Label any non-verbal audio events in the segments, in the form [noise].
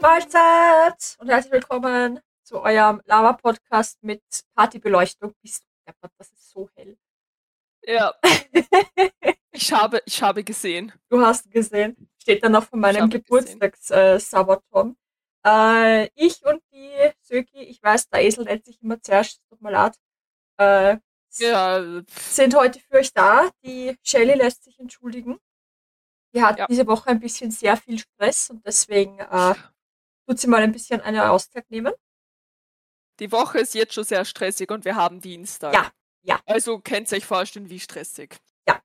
Mahlzeit und herzlich willkommen zu eurem Lava-Podcast mit Partybeleuchtung. Das ist so hell. Ja. [laughs] ich habe, ich habe gesehen. Du hast gesehen. Steht dann noch von meinem Geburtstags-Sabaton. Äh, äh, ich und die Söki, ich weiß, der Esel nennt sich immer zuerst, tut mir leid, äh, ja. sind heute für euch da. Die Shelly lässt sich entschuldigen. Die hat ja. diese Woche ein bisschen sehr viel Stress und deswegen äh, sie mal ein bisschen eine Auszeit nehmen. Die Woche ist jetzt schon sehr stressig und wir haben Dienstag. Ja, ja. Also könnt ihr euch vorstellen, wie stressig. Ja.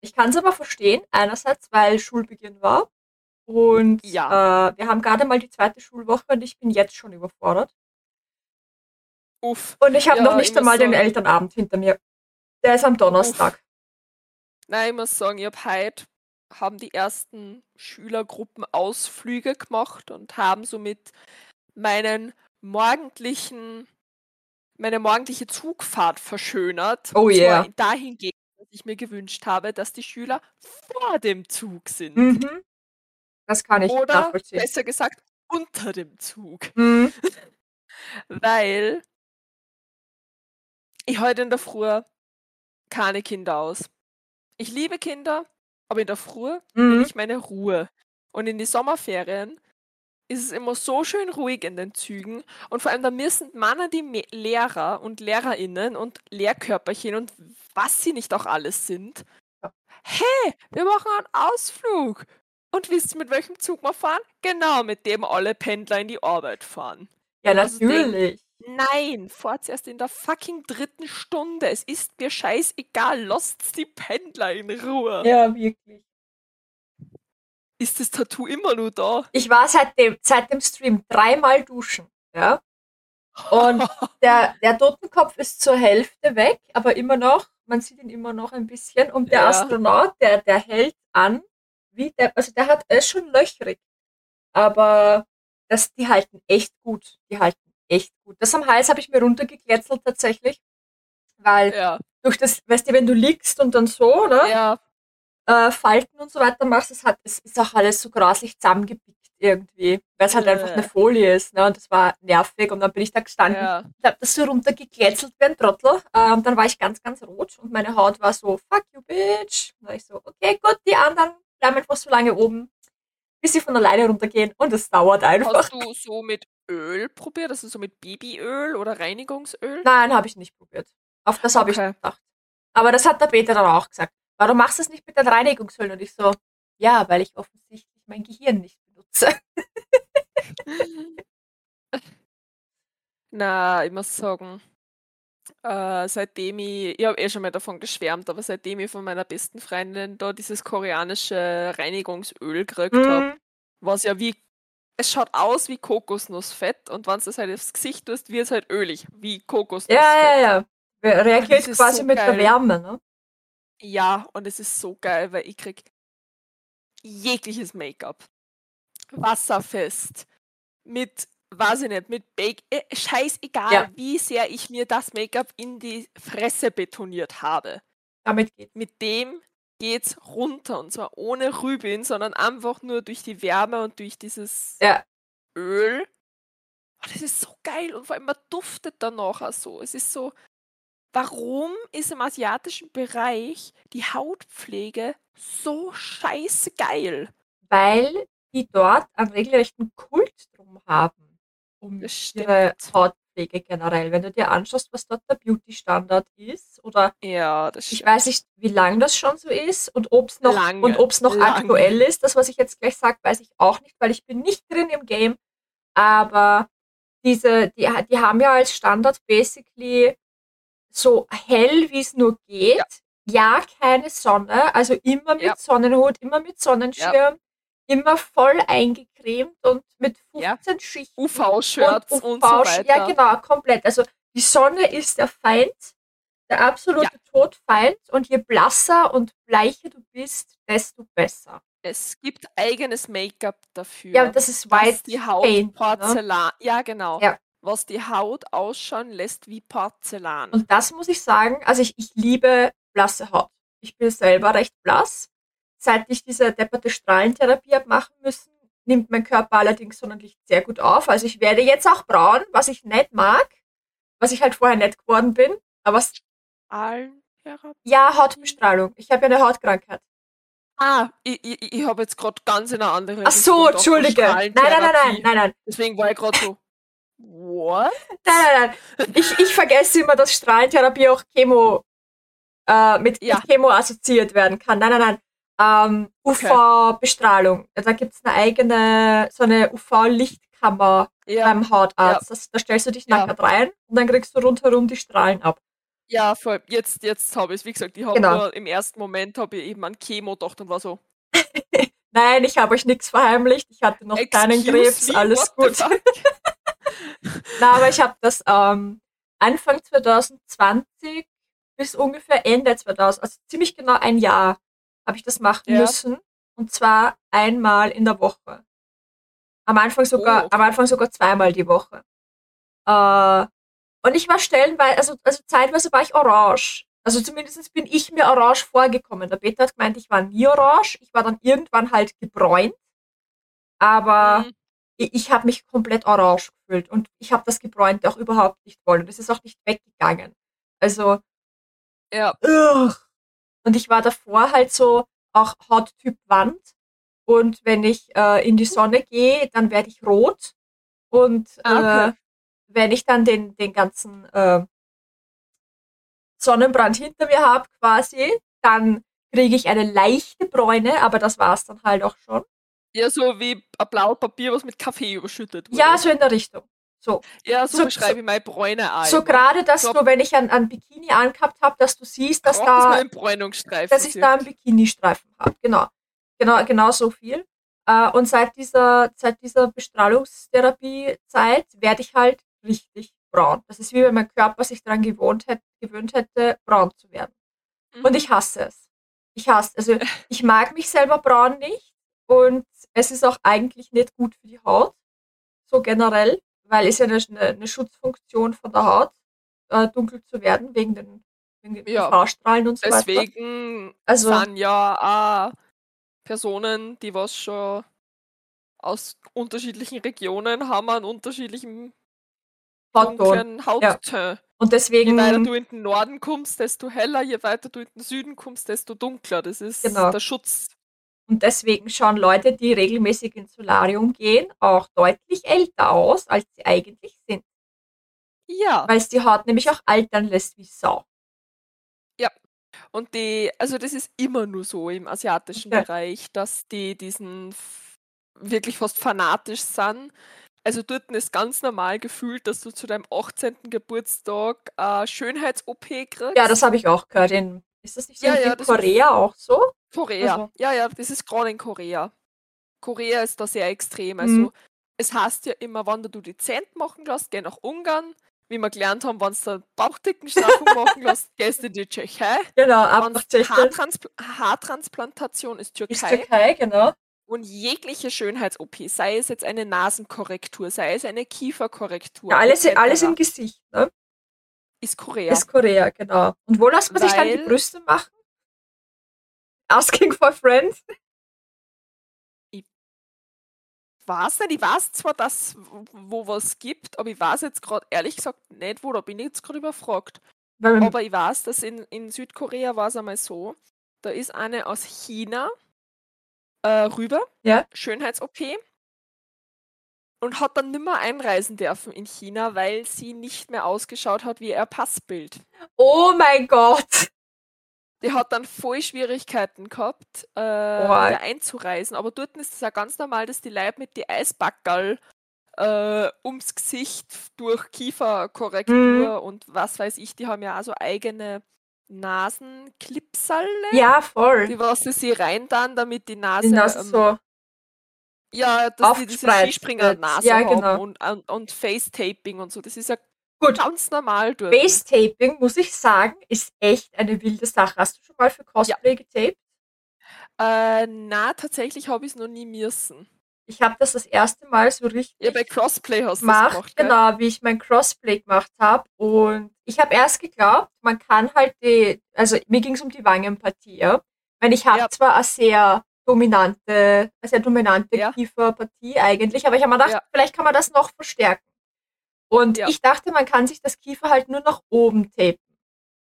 Ich kann es aber verstehen, einerseits, weil Schulbeginn war. Und ja. äh, wir haben gerade mal die zweite Schulwoche und ich bin jetzt schon überfordert. Uff. Und ich habe ja, noch nicht einmal den Elternabend hinter mir. Der ist am Donnerstag. Uff. Nein, ich muss sagen, ich habe heute haben die ersten Schülergruppen Ausflüge gemacht und haben somit meinen morgendlichen, meine morgendliche Zugfahrt verschönert. Oh yeah. dahingehend, dass ich mir gewünscht habe, dass die Schüler vor dem Zug sind. Mhm. Das kann ich Oder nachvollziehen. besser gesagt unter dem Zug. Mhm. [laughs] Weil ich heute in der Früh keine Kinder aus. Ich liebe Kinder, aber in der Früh mhm. will ich meine Ruhe. Und in die Sommerferien ist es immer so schön ruhig in den Zügen. Und vor allem, da müssen Männer die Lehrer und Lehrerinnen und Lehrkörperchen und was sie nicht auch alles sind. Hey, wir machen einen Ausflug. Und wisst ihr, mit welchem Zug wir fahren? Genau, mit dem alle Pendler in die Arbeit fahren. Ja, natürlich. Nein, fahrt erst in der fucking dritten Stunde. Es ist mir scheißegal. Lasst die Pendler in Ruhe. Ja, wirklich. Ist das Tattoo immer nur da? Ich war seit dem, seit dem Stream dreimal duschen. Ja. Und [laughs] der, der Totenkopf ist zur Hälfte weg, aber immer noch, man sieht ihn immer noch ein bisschen. Und der ja. Astronaut, der, der hält an, wie der, also der hat, er ist schon löchrig. Aber das, die halten echt gut. Die halten echt gut. Das am Hals habe ich mir runtergekletzelt tatsächlich, weil ja. durch das, weißt du, wenn du liegst und dann so, oder? Ja. Äh, Falten und so weiter machst, es hat, es ist auch alles so grauslich zusammengepickt irgendwie, weil es halt äh. einfach eine Folie ist, ne? Und das war nervig und dann bin ich da gestanden, ja. ich habe das so runtergekletzelt wie ein Trottel und dann war ich ganz, ganz rot und meine Haut war so, fuck you bitch. Und dann war ich so, okay, gut, die anderen bleiben einfach so lange oben, bis sie von alleine runtergehen und es dauert einfach. Hast du [laughs] so mit Öl probiert? Das ist so mit Babyöl oder Reinigungsöl? Nein, habe ich nicht probiert. Auf das habe okay. ich gedacht. Aber das hat der Peter dann auch gesagt. Warum machst du es nicht mit den Reinigungsöl? Und ich so, ja, weil ich offensichtlich mein Gehirn nicht benutze. [laughs] Na, ich muss sagen, äh, seitdem ich, ich habe eh schon mal davon geschwärmt, aber seitdem ich von meiner besten Freundin da dieses koreanische Reinigungsöl gekriegt mhm. habe, was ja wie es schaut aus wie Kokosnussfett und wenn du es halt aufs Gesicht tust, wird es halt ölig, wie Kokosnussfett. Ja, ja, ja. Reagiert quasi so mit geil. der Wärme, ne? Ja, und es ist so geil, weil ich krieg jegliches Make-up. Wasserfest. Mit, weiß ich nicht, mit Bake. Äh, scheißegal, ja. wie sehr ich mir das Make-up in die Fresse betoniert habe. Damit geht's. Mit dem geht's runter und zwar ohne Rübin, sondern einfach nur durch die Wärme und durch dieses ja. Öl. Oh, das ist so geil und vor allem man duftet danach auch so. Es ist so, warum ist im asiatischen Bereich die Hautpflege so scheiße geil? Weil die dort einen regelrechten Kult drum haben, um ihre Haut Pflege generell. Wenn du dir anschaust, was dort der Beauty-Standard ist, oder ja, ich weiß nicht, wie lange das schon so ist und ob es noch, lange, und ob's noch lange. aktuell ist. Das, was ich jetzt gleich sage, weiß ich auch nicht, weil ich bin nicht drin im Game. Aber diese, die, die haben ja als Standard basically so hell, wie es nur geht. Ja. ja. keine Sonne, also immer mit ja. Sonnenhut, immer mit Sonnenschirm. Ja immer voll eingecremt und mit 15 ja. Schichten. UV-Shirts und, und so weiter. Ja, genau, komplett. Also die Sonne ist der Feind, der absolute ja. Todfeind und je blasser und bleicher du bist, desto besser. Es gibt eigenes Make-up dafür. Ja, das ist White die Haut Paint, ne? Porzellan. Ne? Ja, genau. Ja. Was die Haut ausschauen lässt wie Porzellan. Und das muss ich sagen, also ich, ich liebe blasse Haut. Ich bin selber recht blass seit ich diese depperte Strahlentherapie habe machen müssen, nimmt mein Körper allerdings Sonnenlicht sehr gut auf. Also ich werde jetzt auch braun, was ich nicht mag, was ich halt vorher nicht geworden bin. Aber es, ja, Hautbestrahlung. Ich habe ja eine Hautkrankheit. Ah, ich, ich, ich habe jetzt gerade ganz in einer anderen Ach so, Entschuldige. Nein, nein, nein, nein, nein, nein. Deswegen war ich gerade so, what? Nein, nein, nein. Ich, ich vergesse immer, dass Strahlentherapie auch Chemo, äh, mit, Ja. mit Chemo assoziiert werden kann. Nein, nein, nein. Ähm, Okay. UV-Bestrahlung. Da gibt es eine eigene, so eine UV-Lichtkammer Ja, beim Hautarzt. Das, da stellst du dich Ja. rein und dann kriegst du rundherum die Strahlen ab. ja, voll. Jetzt, jetzt habe ich es. Wie gesagt, ich habe Genau. nur im ersten Moment habe ich eben an Chemo gedacht und war so, [laughs] Nein, ich habe euch nichts verheimlicht. Ich hatte noch keinen excuse Krebs, me, alles what gut. [laughs] Na, aber ich habe das ähm, Anfang 2020 bis ungefähr Ende 2000, also ziemlich genau ein Jahr, habe ich das machen Ja. müssen. Und zwar einmal in der Woche. Am Anfang sogar, Oh, okay. am Anfang sogar zweimal die Woche. Äh, und ich war stellenweise, also, also zeitweise war ich orange. Also zumindest bin ich mir orange vorgekommen. Der Peter hat gemeint, ich war nie orange. Ich war dann irgendwann halt gebräunt. Aber Mhm. ich, ich habe mich komplett orange gefühlt und ich habe das Gebräunte auch überhaupt nicht wollen. Das ist auch nicht weggegangen. Also, Ja, ugh. Und ich war davor halt so auch Hauttyp Wand. Und wenn ich äh, in die Sonne gehe, dann werde ich rot. Und Ah, okay. äh, wenn ich dann den, den ganzen äh, Sonnenbrand hinter mir habe, quasi, dann kriege ich eine leichte Bräune, aber das war's dann halt auch schon. ja, so wie ein blaues Papier, was mit Kaffee überschüttet wurde. Ja, so in der Richtung. So. ja, so, so- beschreibe ich meine Bräune. So gerade, dass So- du, wenn ich ein, Bikini angehabt habe, dass du siehst, dass da, dass ich da einen Bikini-Streifen habe. Genau. Genau, genau so viel. Äh, und seit dieser, seit dieser Bestrahlungstherapie-Zeit werde ich halt richtig braun. Das ist wie wenn mein Körper sich daran gewohnt hätte, gewöhnt hätte, braun zu werden. Mhm. Und ich hasse es. Ich hasse, also ich mag mich selber braun nicht und es ist auch eigentlich nicht gut für die Haut, so generell, weil es ja eine, eine, Schutzfunktion von der Haut, äh, dunkel zu werden, wegen den, wegen den Ja. UV-Strahlen und so weiter. Deswegen Also- sind ja auch Personen, die was schon aus unterschiedlichen Regionen haben, einen unterschiedlichen dunklen Hautton. Und Je deswegen, weiter du in den Norden kommst, desto heller, je weiter du in den Süden kommst, desto dunkler. Das ist Genau. der Schutz. Und deswegen schauen Leute, die regelmäßig ins Solarium gehen, auch deutlich älter aus, als sie eigentlich sind. Ja. Weil es die Haut nämlich auch altern lässt wie Sau. Und die, also das ist immer nur so im asiatischen Okay. Bereich, dass die diesen wirklich fast fanatisch sind. Also dort ist ganz normal gefühlt, dass du zu deinem 18. Geburtstag äh, Schönheits-OP kriegst. Ja, das habe ich auch gehört. In, ist das nicht so Ja, in ja, das- Korea auch so? Korea. Also- Ja, ja, das ist gerade in Korea. Korea ist da sehr extrem. Mhm. Also es heißt ja immer, wenn du die Zähne machen lässt, geh nach Ungarn. Wie wir gelernt haben, wenn du Bauchdickenstraffung [laughs] machen lässt, gehst du in die Tschechei. Genau, ab nach Tschechien. Haartranspl Haartransplantation ist Ist Türkei. Türkei, genau. Und jegliche Schönheits-OP, sei es jetzt eine Nasenkorrektur, sei es eine Kieferkorrektur, Ja, alles, alles im Gesicht, ne? ist Korea. Ist Korea, genau. Und wo lässt man sich dann die Weil- Brüste machen? Asking for friends? weiß nicht, ich weiß zwar, dass wo was gibt, aber ich weiß jetzt gerade ehrlich gesagt nicht, wo, da bin ich jetzt gerade überfragt. Weil, Aber ich weiß, dass in, in Südkorea war es einmal so, da ist eine aus China äh, rüber, Ja. Schönheits-OP, und hat dann nimmer einreisen dürfen in China, weil sie nicht mehr ausgeschaut hat wie ihr Passbild. oh mein Gott! Die hat dann voll Schwierigkeiten gehabt, äh, wieder einzureisen. Aber dort ist es ja ganz normal, dass die Leute mit die Eisbackerl äh, ums Gesicht durch Kieferkorrektur Mhm. und was weiß ich, die haben ja auch so eigene Nasenklipserle, Ja, voll. die was sie sie rein dann, damit die Nase, Die Nase ähm, so. ja, dass die diese Skispringer-Nase. Ja, haben genau. und, und, und Face-Taping und so. Das ist ja Gut. ganz normal dort. Base-Taping, muss ich sagen, ist echt eine wilde Sache. Hast du schon mal für Cosplay getaped? Äh, na, tatsächlich habe ich es noch nie müssen. Ich habe das das erste Mal so richtig Ja, bei Crossplay hast du gemacht, gemacht, gell? genau, wie ich mein Crossplay gemacht habe. Und ich habe erst geglaubt, man kann halt die, also mir ging es um die Wangenpartie, ja. Weil ich habe Ja. zwar eine sehr dominante, eine sehr dominante Ja. Kieferpartie eigentlich. Aber ich habe mir gedacht, Ja. vielleicht kann man das noch verstärken. Und Ja. ich dachte, man kann sich das Kiefer halt nur nach oben tapen.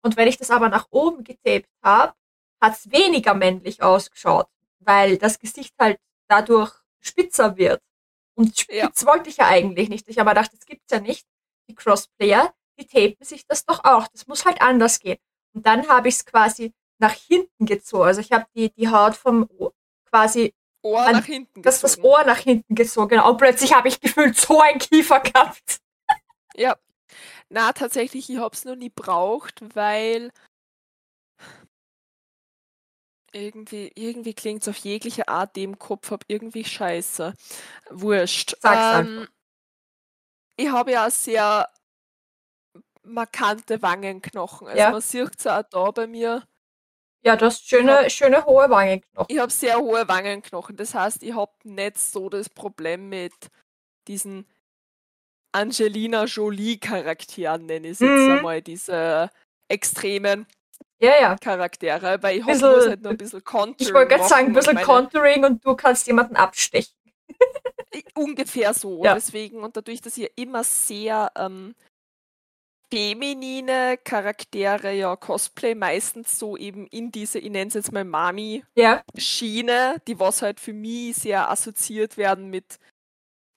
Und wenn ich das aber nach oben getaped habe, hat es weniger männlich ausgeschaut, weil das Gesicht halt dadurch spitzer wird. Und spitz wollte ich ja eigentlich nicht. Ich habe mir gedacht, das gibt's ja nicht. Die Crossplayer, die tapen sich das doch auch. Das muss halt anders gehen. Und dann habe ich es quasi nach hinten gezogen. Also ich habe die, die Haut vom Ohr quasi, Ohr An- nach hinten das, das gezogen. Ohr nach hinten gezogen. Genau. Und plötzlich habe ich gefühlt so ein Kiefer gehabt. Ja. Na, tatsächlich, ich hab's noch nie braucht, weil irgendwie, irgendwie klingt's auf jegliche Art, die im Kopf hab, irgendwie scheiße. Wurscht. Sag's Ähm, ich habe ja sehr markante Wangenknochen. Also Ja. man sieht's auch da bei mir. Ja, du hast schöne, schöne hohe Wangenknochen. Ich habe sehr hohe Wangenknochen. Das heißt, ich habe nicht so das Problem mit diesen Angelina Jolie-Charakteren, nenne ich es jetzt Mhm. einmal, diese extremen Ja, ja. Charaktere, weil ich Bisschen- muss halt nur ein bisschen Contouring Ich wollte gerade sagen, ein bisschen meine- Contouring und du kannst jemanden abstechen. Ungefähr so. Ja. Deswegen, und dadurch, dass ich immer sehr ähm, feminine Charaktere ja Cosplay meistens so eben in diese, ich nenne es jetzt mal Mami-Schiene, Ja. die was halt für mich sehr assoziiert werden mit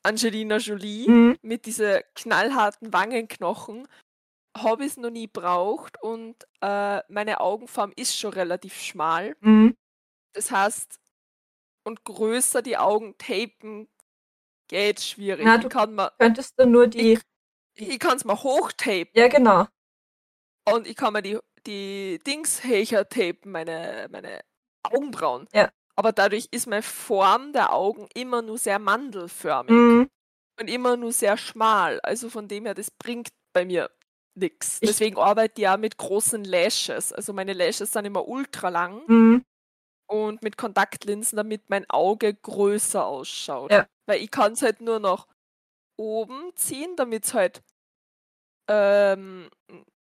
Angelina Jolie, Mhm. mit diese knallharten Wangenknochen, habe ich es noch nie braucht und äh, meine Augenform ist schon relativ schmal. Mhm. Das heißt, und größer die Augen tapen geht schwierig. Na, ich du- mir, Könntest du nur die. ich kann es mal hochtapen Ja, genau. und ich kann mir die, die Dingshächer tapen, meine, meine Augenbrauen. Ja. Aber dadurch ist meine Form der Augen immer nur sehr mandelförmig Mhm. und immer nur sehr schmal. Also von dem her, das bringt bei mir nichts. Ich- Deswegen arbeite ich ja mit großen Lashes. Also meine Lashes sind immer ultra lang. Mhm. und mit Kontaktlinsen, damit mein Auge größer ausschaut. Ja. Weil ich kann es halt nur nach oben ziehen, damit es halt ähm,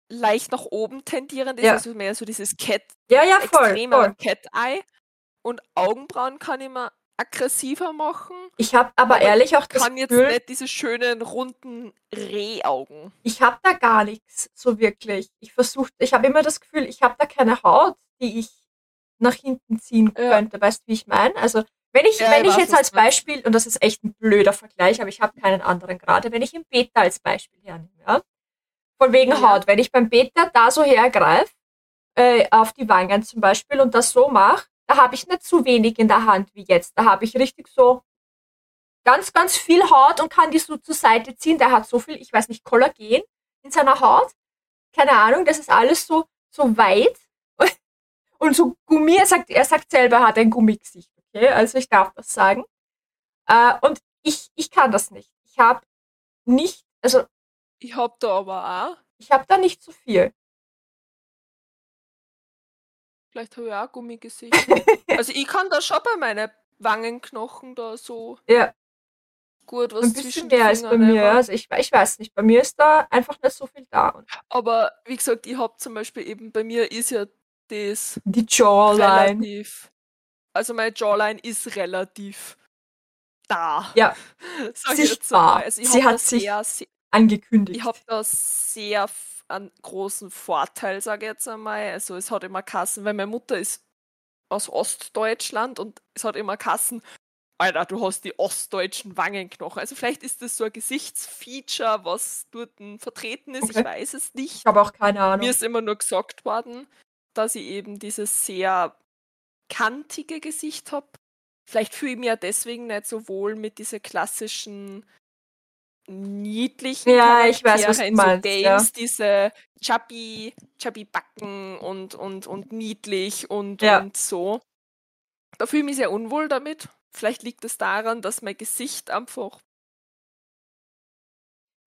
leicht nach oben tendierend ist, Ja. also mehr so dieses Cat, Ja, ja, voll. voll. Cat-Eye. Und Augenbrauen kann ich mal aggressiver machen. Ich habe aber, Aber ehrlich auch das kann jetzt Gefühl, nicht diese schönen, runden Rehaugen. ich habe da gar nichts so wirklich. Ich versuche, ich habe immer das Gefühl, ich habe da keine Haut, die ich nach hinten ziehen Ja. könnte. Weißt du, wie ich meine? Also, wenn ich, Ja, wenn ich ich jetzt als. Beispiel, und das ist echt ein blöder Vergleich, aber ich habe keinen anderen gerade, wenn ich im Beta als Beispiel hernehme, ja? Von wegen Ja. Haut. Wenn ich beim Beta da so hergreife, äh, auf die Wangen zum Beispiel und das so mache, da habe ich nicht so wenig in der Hand wie jetzt. Da habe ich richtig so ganz, ganz viel Haut und kann die so zur Seite ziehen. Der hat so viel, ich weiß nicht, Kollagen in seiner Haut. Keine Ahnung, das ist alles so, so weit [laughs] und so Gummi. Er sagt, er sagt selber, er hat ein Gummigesicht. Okay, also ich darf das sagen. Äh, und ich, ich kann das nicht. Ich habe nicht, also Ich hab da aber auch, ich habe da nicht so viel. Vielleicht habe ich auch Gummigesicht. [laughs] also ich kann da schon bei meinen Wangenknochen da so Ja, gut was ein zwischen bisschen mehr als bei mir. Also ich, ich weiß nicht, bei mir ist da einfach nicht so viel da. Aber wie gesagt, ich habe zum Beispiel eben, bei mir ist ja das die Jawline. relativ, also meine Jawline ist relativ da. Ja, [laughs] sichtbar. Also ich Sie hat sich sehr, sehr, angekündigt. ich habe da sehr f- einen großen Vorteil, sage ich jetzt einmal. Also es hat immer Kassen, weil meine Mutter ist aus Ostdeutschland und es hat immer Kassen. Alter, du hast die ostdeutschen Wangenknochen. Also vielleicht ist das so ein Gesichtsfeature, was dort vertreten ist. Okay. Ich weiß es nicht. ich habe auch keine Ahnung. Mir ist immer nur gesagt worden, dass ich eben dieses sehr kantige Gesicht habe. Vielleicht fühle ich mich ja deswegen nicht so wohl mit diesen klassischen niedlichen Ja, ich weiß, was du in so meinst, ja. Games, diese chubby, chubby Backen und, und, und niedlich und, Ja. und so. Da fühle ich mich sehr unwohl damit. Vielleicht liegt es daran, dass mein Gesicht einfach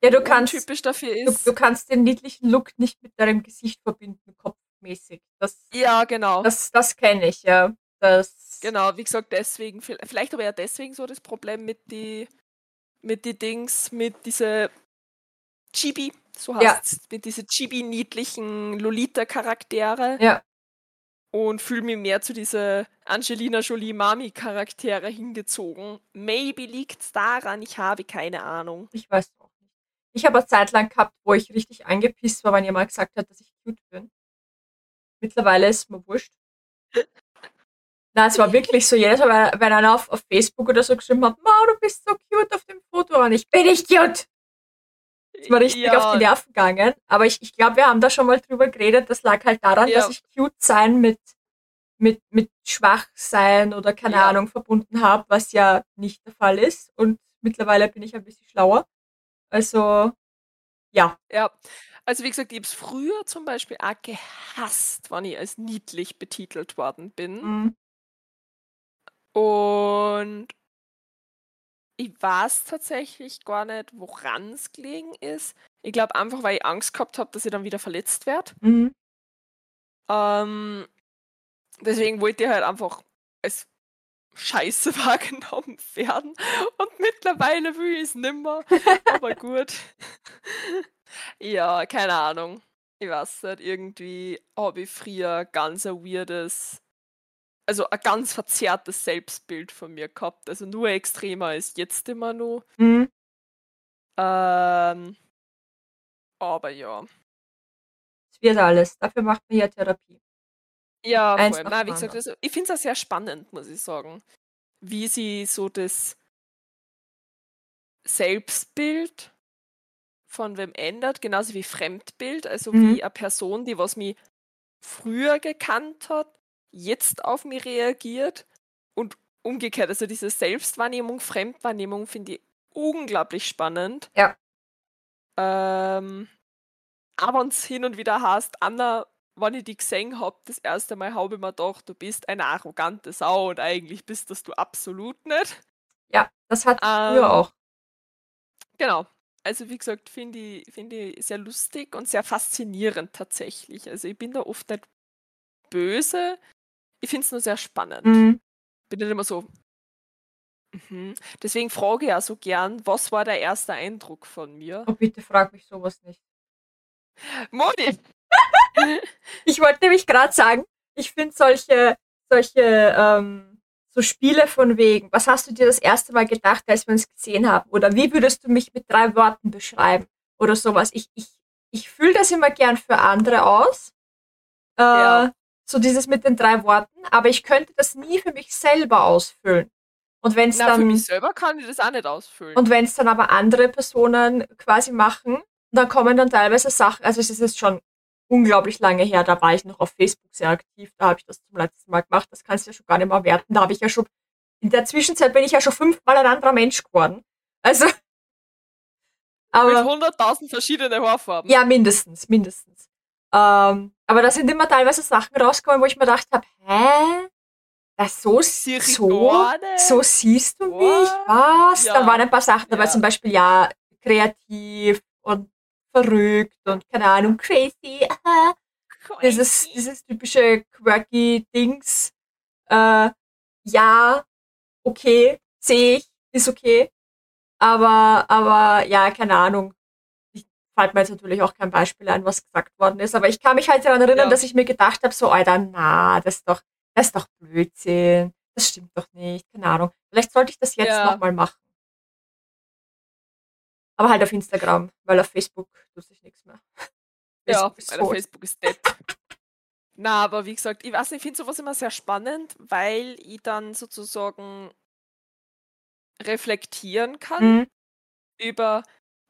ja, du kannst, untypisch dafür du, ist. du kannst den niedlichen Look nicht mit deinem Gesicht verbinden, kopfmäßig. Das, ja, genau. das, das kenne ich, ja. Das, Genau, wie gesagt, deswegen, vi- vielleicht aber ja deswegen so das Problem mit die, mit die Dings, mit diese Chibi, so Ja. heißt mit diese Chibi-niedlichen Lolita-Charaktere Ja. und fühle mich mehr zu diese Angelina Jolie Mami-Charaktere hingezogen. Maybe liegt es daran, ich habe keine Ahnung. Ich weiß auch nicht. Ich habe eine Zeit lang gehabt, wo ich richtig angepisst war, wenn jemand gesagt hat, dass ich cute bin. Mittlerweile ist mir wurscht. Na, es war wirklich so, jedes Mal, wenn einer auf, auf Facebook oder so geschrieben hat, Mau, du bist so cute auf dem Foto und ich bin nicht cute. ist mir richtig ja. auf die Nerven gegangen. Aber ich, ich glaube, wir haben da schon mal drüber geredet. Das lag halt daran, ja. dass ich cute sein mit, mit, mit schwach sein oder keine ja. Ahnung verbunden habe, was ja nicht der Fall ist. Und mittlerweile bin ich ein bisschen schlauer. Also, ja. Ja. Also wie gesagt, ich habe es früher zum Beispiel auch gehasst, wenn ich als niedlich betitelt worden bin. Mhm. Und ich weiß tatsächlich gar nicht, woran es gelegen ist. Ich glaube einfach, weil ich Angst gehabt habe, dass ich dann wieder verletzt werde. Mhm. Ähm, deswegen wollte ich halt einfach als Scheiße [laughs] wahrgenommen werden. Und mittlerweile will ich es nimmer. Aber [laughs] gut. [laughs] ja, keine Ahnung. Ich weiß nicht, irgendwie habe ich früher ganz ein weirdes also ein ganz verzerrtes Selbstbild von mir gehabt. Also nur extremer als jetzt immer nur. Mhm. Ähm, aber ja. Es wird alles. Dafür macht man ja Therapie. Ja, Eins voll. Nein, wie gesagt, also ich finde es auch sehr spannend, muss ich sagen. Wie sie so das Selbstbild von wem ändert, genauso wie Fremdbild, also mhm. wie eine Person, die was mich früher gekannt hat, jetzt auf mich reagiert und umgekehrt. Also diese Selbstwahrnehmung, Fremdwahrnehmung finde ich unglaublich spannend. Ja. Ähm, aber es hin und wieder heißt, Anna, wenn ich dich gesehen habe, das erste Mal habe ich mir gedacht, du bist eine arrogante Sau und eigentlich bist das du absolut nicht. Ja, das hat ähm, früher auch. Genau. Also wie gesagt, finde ich, find ich sehr lustig und sehr faszinierend tatsächlich. Also ich bin da oft nicht böse, ich finde es nur sehr spannend. Mhm. Bin nicht immer so. Mhm. Deswegen frage ich ja so gern, was war der erste Eindruck von mir? Oh, bitte frag mich sowas nicht. Moni! [laughs] ich wollte nämlich gerade sagen, ich finde solche, solche, ähm, so Spiele von wegen, was hast du dir das erste Mal gedacht, als wir uns gesehen haben? Oder wie würdest du mich mit drei Worten beschreiben? Oder sowas. Ich, ich, ich fühle das immer gern für andere aus. Äh, ja. So dieses mit den drei Worten, aber ich könnte das nie für mich selber ausfüllen. Und wenn es dann. Für mich selber kann ich das auch nicht ausfüllen. Und wenn es dann aber andere Personen quasi machen, dann kommen dann teilweise Sachen, also es ist jetzt schon unglaublich lange her, da war ich noch auf Facebook sehr aktiv, da habe ich das zum letzten Mal gemacht, das kannst du ja schon gar nicht mehr werten, da habe ich ja schon, in der Zwischenzeit bin ich ja schon fünfmal ein anderer Mensch geworden. Also. Aber, Mit 100.000 verschiedene Haarfarben. Ja, mindestens, mindestens. Ähm, aber da sind immer teilweise Sachen rausgekommen, wo ich mir gedacht habe, hä? Das so, so, so siehst du mich? Was? Ja. Da waren ein paar Sachen dabei, ja. zum Beispiel, ja, kreativ und verrückt und keine Ahnung, crazy. Dieses, dieses typische quirky Dings. Äh, ja, okay, sehe ich, ist okay. Aber, aber ja, keine Ahnung fällt mir jetzt natürlich auch kein Beispiel ein, was gesagt worden ist, aber ich kann mich halt daran erinnern, ja. dass ich mir gedacht habe, so, Alter, na, das ist doch, das ist doch Blödsinn, das stimmt doch nicht, keine Ahnung. Vielleicht sollte ich das jetzt ja. nochmal machen. Aber halt auf Instagram, weil auf Facebook tut sich nichts mehr. Ja, weil auf Facebook ist dead. [laughs] Na, aber wie gesagt, ich weiß nicht, ich finde sowas immer sehr spannend, weil ich dann sozusagen reflektieren kann mhm. über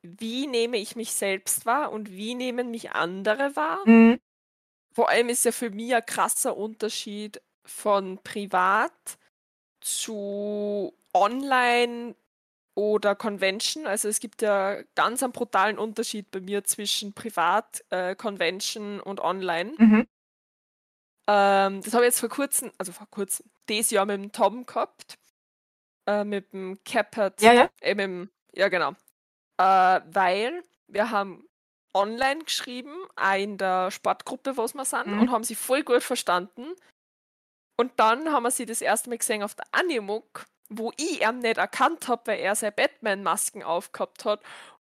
wie nehme ich mich selbst wahr und wie nehmen mich andere wahr. Mhm. Vor allem ist ja für mich ein krasser Unterschied von privat zu online oder Convention. Also es gibt ja ganz einen brutalen Unterschied bei mir zwischen Privat, äh, Convention und Online. Mhm. Ähm, das habe ich jetzt vor kurzem, also vor kurzem, dieses Jahr mit dem Tom gehabt. Äh, mit dem Capert. Ja, ja. Äh, mit dem, ja, genau. Äh, weil wir haben online geschrieben, in der Sportgruppe, wo wir sind, mhm. und haben sie voll gut verstanden. Und dann haben wir sie das erste Mal gesehen auf der Animuk, wo ich ihn nicht erkannt habe, weil er seine Batman-Masken aufgehabt hat.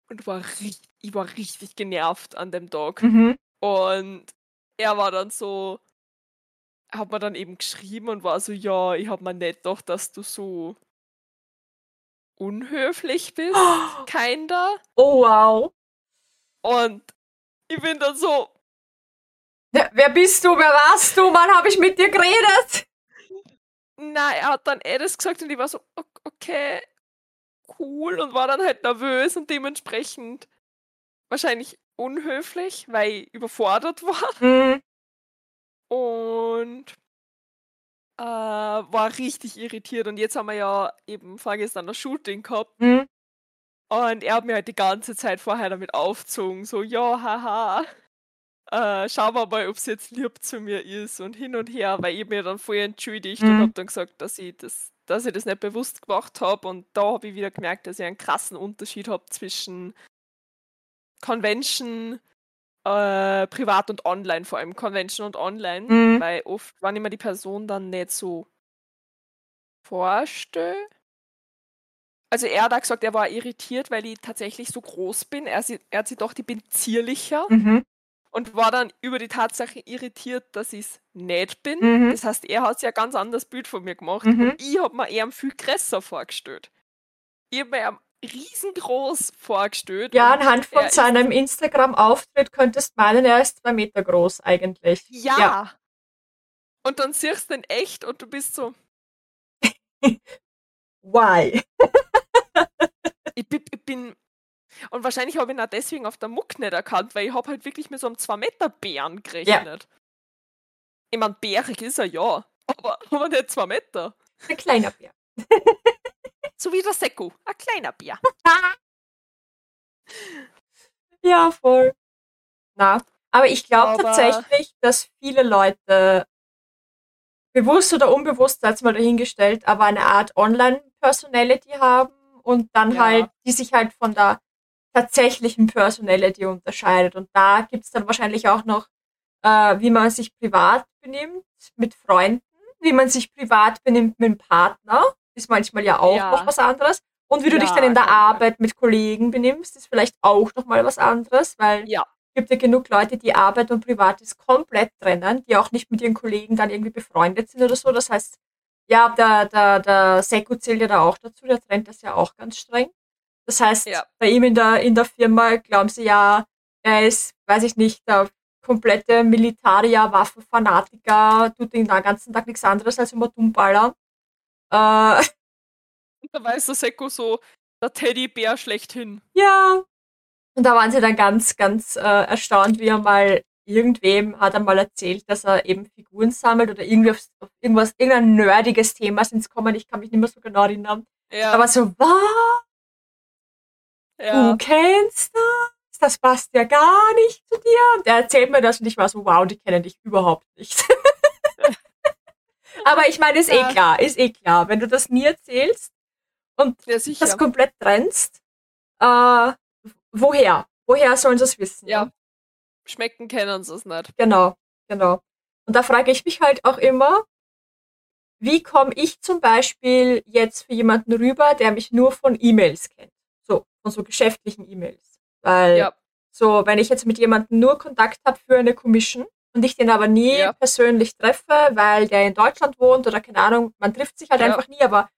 Und war richtig, ich war richtig genervt an dem Tag. Mhm. Und er war dann so, hat man dann eben geschrieben und war so, ja, ich hab mir nicht gedacht, dass du so unhöflich bist, [gasps] oh. kinder. Oh wow. Und ich bin dann so. Wer, wer bist du? Wer warst du? Wann habe ich mit dir geredet? Nein, er hat dann eh das gesagt und ich war so, okay, cool und war dann halt nervös und dementsprechend wahrscheinlich unhöflich, weil ich überfordert [laughs] war. Mhm. Und äh, war richtig irritiert. Und jetzt haben wir ja eben vorgestern das Shooting gehabt. Mhm. Und er hat mir halt die ganze Zeit vorher damit aufgezogen, so, ja, haha. Äh, schauen wir mal, ob es jetzt lieb zu mir ist und hin und her, weil ich mir dann voll entschuldigt mhm. und habe dann gesagt, dass ich das, dass ich das nicht bewusst gemacht habe. Und da habe ich wieder gemerkt, dass ich einen krassen Unterschied habe zwischen Convention, äh, privat und online, vor allem Convention und online, mhm. weil oft, wenn ich mir die Person dann nicht so vorstelle. Also er hat auch gesagt, er war irritiert, weil ich tatsächlich so groß bin. Er, er hat sich gedacht, ich bin zierlicher. Mhm. Und war dann über die Tatsache irritiert, dass ich es nicht bin. Mhm. Das heißt, er hat sich ein ganz anderes Bild von mir gemacht. Mhm. Und ich habe mir eher viel größer vorgestellt. Ich habe mir riesengroß vorgestellt. Ja, anhand von seinem Instagram-Auftritt könntest meinen, er ist zwei Meter groß eigentlich. Ja. ja. Und dann siehst du ihn echt und du bist so. [laughs] Why? [laughs] ich, bin, ich bin. Und wahrscheinlich habe ich ihn auch deswegen auf der Muck nicht erkannt, weil ich habe halt wirklich mit so einem 2-Meter-Bären gerechnet. Ja. Ich meine, bärig ist er ja, aber, aber nicht 2 Meter. Ein kleiner Bär. [laughs] So wie der Sekko, ein kleiner Bär. [laughs] ja, voll. Na, aber ich glaube tatsächlich, dass viele Leute bewusst oder unbewusst, sei mal dahingestellt, aber eine Art Online-Personality haben und dann ja. halt, die sich halt von der tatsächlichen Personality unterscheidet. Und da gibt es dann wahrscheinlich auch noch, äh, wie man sich privat benimmt mit Freunden, wie man sich privat benimmt mit dem Partner ist manchmal ja auch ja. noch was anderes. Und wie du ja, dich dann in der Arbeit mit Kollegen benimmst, ist vielleicht auch noch mal was anderes, weil ja. es gibt ja genug Leute, die Arbeit und Privates komplett trennen, die auch nicht mit ihren Kollegen dann irgendwie befreundet sind oder so. Das heißt, ja, der, der, der Seko zählt ja da auch dazu, der trennt das ja auch ganz streng. Das heißt, ja. bei ihm in der, in der Firma glauben sie ja, er ist, weiß ich nicht, der komplette Militarier, Waffenfanatiker, tut den ganzen Tag nichts anderes als immer Dummballer. Äh, [laughs] da weiß der Seko so, der Teddybär schlechthin. Ja. Und da waren sie dann ganz, ganz äh, erstaunt, wie er mal irgendwem hat er mal erzählt, dass er eben Figuren sammelt oder irgendwie auf, auf irgendwas, irgendein nerdiges Thema sind es kommen, ich kann mich nicht mehr so genau erinnern. Ja. Aber so, was? Ja. Du kennst das? Das passt ja gar nicht zu dir. Und er erzählt mir das und ich war so, wow, die kennen dich überhaupt nicht. [laughs] Aber ich meine, ist eh ja. eh klar, ist eh klar. Wenn du das nie erzählst und ja, das komplett trennst, äh, woher? Woher sollen sie es wissen? Ja. Schmecken kennen sie es nicht. Genau, genau. Und da frage ich mich halt auch immer, wie komme ich zum Beispiel jetzt für jemanden rüber, der mich nur von E-Mails kennt? So, von so geschäftlichen E-Mails. Weil, ja. so, wenn ich jetzt mit jemandem nur Kontakt habe für eine Commission, und ich den aber nie ja. persönlich treffe, weil der in Deutschland wohnt oder keine Ahnung, man trifft sich halt ja. einfach nie, aber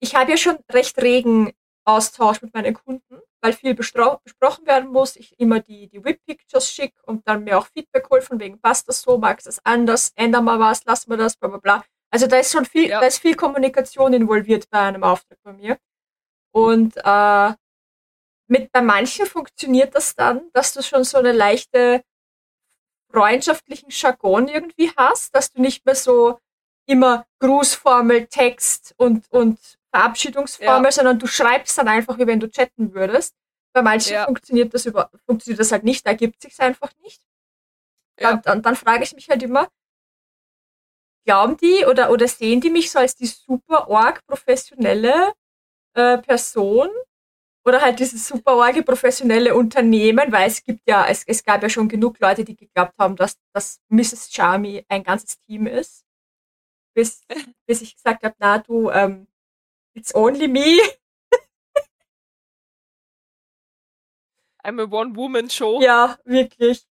ich habe ja schon recht regen Austausch mit meinen Kunden, weil viel besprochen werden muss. Ich immer die, die Whip-Pictures schicke und dann mir auch Feedback hole von wegen, passt das so, magst du das anders, ändern mal was, lassen wir das, bla bla bla. Also da ist schon viel, ja. da ist viel Kommunikation involviert bei einem Auftrag bei mir. Und äh, mit bei manchen funktioniert das dann, dass du schon so eine leichte freundschaftlichen Jargon irgendwie hast, dass du nicht mehr so immer Grußformel, Text und, und Verabschiedungsformel, ja. sondern du schreibst dann einfach, wie wenn du chatten würdest. Bei manchen ja. funktioniert das über, funktioniert das halt nicht, da ergibt sich einfach nicht. Ja. Und, und dann frage ich mich halt immer, glauben die oder, oder sehen die mich so als die super org professionelle äh, Person oder halt dieses super orge professionelle Unternehmen, weil es gibt ja, es, es gab ja schon genug Leute, die geglaubt haben, dass, dass Mrs. Charmy ein ganzes Team ist. Bis, [laughs] bis ich gesagt habe, na du, ähm, it's only me. I'm a One-Woman-Show. Ja, wirklich.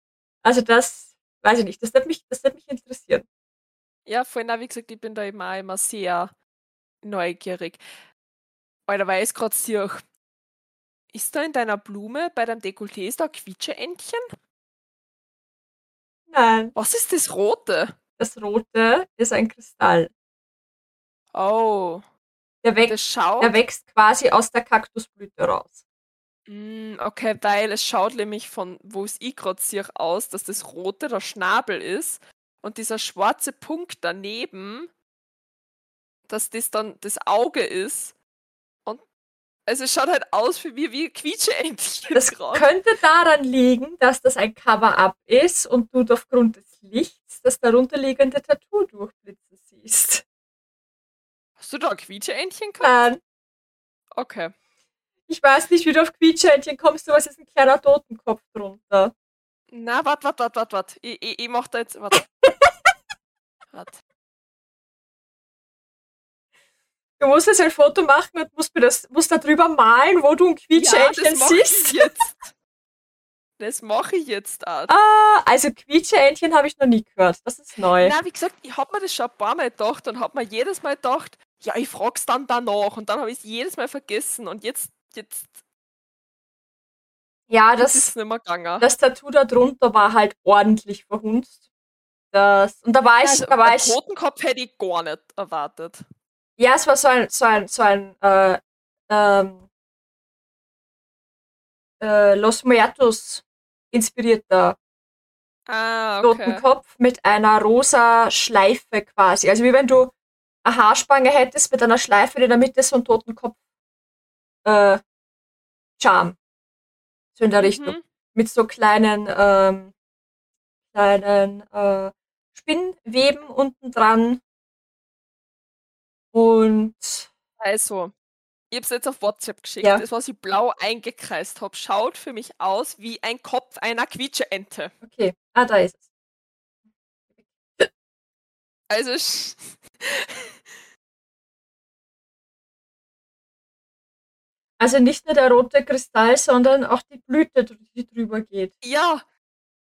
Also das, weiß ich nicht, das wird mich, das wird mich interessieren. Ja, vorhin habe ich gesagt, ich bin da auch immer sehr neugierig. Alter, weil ich es gerade sehe, ist da in deiner Blume bei deinem Dekolleté ist da ein Quietscheentchen? Nein. Was ist das Rote? Das Rote ist ein Kristall. Oh. Der, wächst, Das schaut. der wächst quasi aus der Kaktusblüte raus. Mm, okay, weil es schaut nämlich von, wo es ich gerade sehe, aus, dass das Rote der Schnabel ist und dieser schwarze Punkt daneben, dass das dann das Auge ist. Also es schaut halt aus für mich wie Quietscheentchen Das gerade. könnte daran liegen, dass das ein Cover-up ist und du aufgrund des Lichts das darunterliegende Tattoo durchblitzen siehst. Hast du da ein Quietscheentchen gehabt? Nein, Okay. ich weiß nicht, wie du auf Quietscheentchen kommst, aber es ist ein kleiner Totenkopf drunter. Na, wart, wart, wart, wart, wart. Ich, ich, ich mach da jetzt. Wart. [laughs] wart. Du musst jetzt ein Foto machen und musst, mir das, musst da drüber malen, wo du ein Quietscheentchen ich siehst. jetzt. Das mache ich jetzt auch. Ah, also Quietscheentchen habe ich noch nie gehört. Das ist neu. Na, wie gesagt, ich habe mir das schon ein paar Mal gedacht und habe mir jedes Mal gedacht, ja, ich frag's dann danach und dann habe ich es jedes Mal vergessen und jetzt, jetzt, Ja, ist das, es nicht mehr gegangen. das Tattoo da drunter war halt ordentlich verhunzt. Das, und da war ich, also, da war ich, Totenkopf hätte ich gar nicht erwartet. Ja, es war so ein, so ein, so ein, äh, ähm, äh, Los Muertos inspirierter Ah, okay. Totenkopf mit einer rosa Schleife quasi. Also wie wenn du eine Haarspange hättest mit einer Schleife, die in der Mitte so ein Totenkopf äh, Charm. So in der Richtung. Mhm. Mit so kleinen, ähm, kleinen äh, Spinnweben unten dran. Und Also, ich habe es jetzt auf WhatsApp geschickt. Ja. Das, was ich blau eingekreist habe, schaut für mich aus wie ein Kopf einer Quietscheente. okay. Ah, da ist es. Also, [laughs] Also nicht nur der rote Kristall, sondern auch die Blüte, die drüber geht. ja,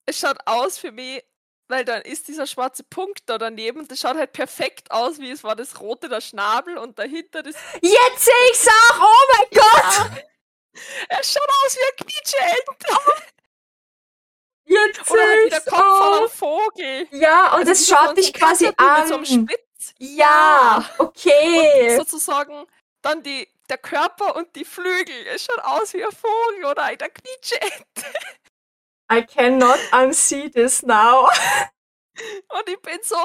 es schaut aus für mich, weil dann ist dieser schwarze Punkt da daneben. Das schaut halt perfekt aus, wie es war das rote der Schnabel und dahinter das. Jetzt sehe ich's auch! Oh mein Gott! Es [laughs] schaut aus wie ein Quietscheente. Jetzt Oder halt wie der Kopf von auch! einem Vogel. Ja, und Also so schaut ein- dich ein quasi an. Mit so einem Spitz. Ja, okay. Sozusagen dann die, der Körper und die Flügel. Es schaut aus wie ein Vogel oder eine Quietscheente. I cannot unsee this now. [laughs] Und ich bin so,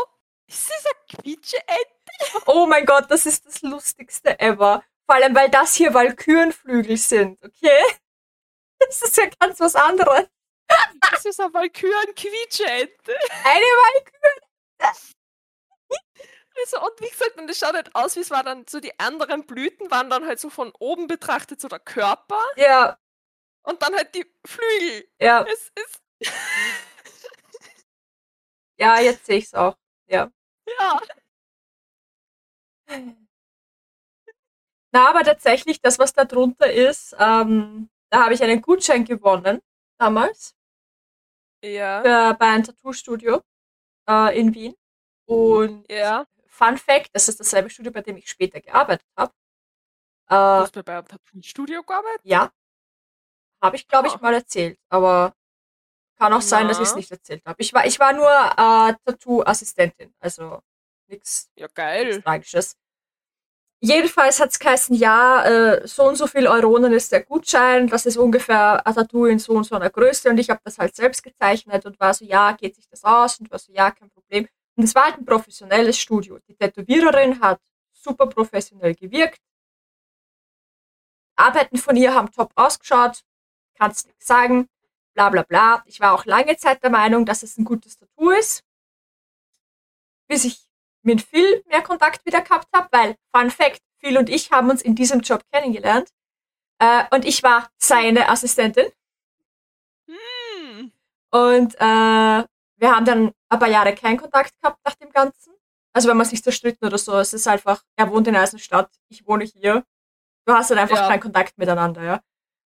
ist das ein Quietscheente? Oh mein Gott, das ist das Lustigste ever. Vor allem, weil das hier Walkürenflügel sind, okay? [laughs] Das ist ja ganz was anderes. Das ist eine Walküren-Quietscheente. Eine Walküre. [laughs] Also, und wie gesagt, und es schaut halt aus, wie es war dann so die anderen Blüten waren dann halt so von oben betrachtet so der Körper Ja, und dann halt die Flügel. ja, Es ist, [laughs] ja, jetzt sehe ich's auch. ja, Na, aber tatsächlich, das, was da drunter ist, ähm, da habe ich einen Gutschein gewonnen, damals, ja, für, bei einem Tattoo-Studio äh, in Wien. Und ja. Fun Fact, das ist dasselbe Studio, bei dem ich später gearbeitet habe. Du Äh, hast bei einem Tattoo-Studio gearbeitet? ja, habe ich, glaube ich, mal erzählt, aber kann auch sein, dass ich es Na. nicht erzählt habe. Ich war, ich war nur äh, Tattoo-Assistentin, also nichts Ja, geil. Tragisches. Jedenfalls hat es geheißen, ja, äh, so und so viel Euronen ist der Gutschein, das ist ungefähr ein Tattoo in so und so einer Größe und ich habe das halt selbst gezeichnet und war so, ja, geht sich das aus und war so, ja, kein Problem. Und es war halt ein professionelles Studio. Die Tätowiererin hat super professionell gewirkt. Arbeiten von ihr haben top ausgeschaut, kannst nichts sagen, bla bla bla. Ich war auch lange Zeit der Meinung, dass es ein gutes Tattoo ist, bis ich mit Phil mehr Kontakt wieder gehabt habe, weil, Fun Fact, Phil und ich haben uns in diesem Job kennengelernt. Äh, und ich war seine Assistentin. Hm. Und äh, wir haben dann ein paar Jahre keinen Kontakt gehabt nach dem Ganzen. Also wenn man sich zerstritten oder so, es ist einfach, er wohnt in Eisenstadt, ich wohne hier. Du hast dann einfach Ja. keinen Kontakt miteinander, ja.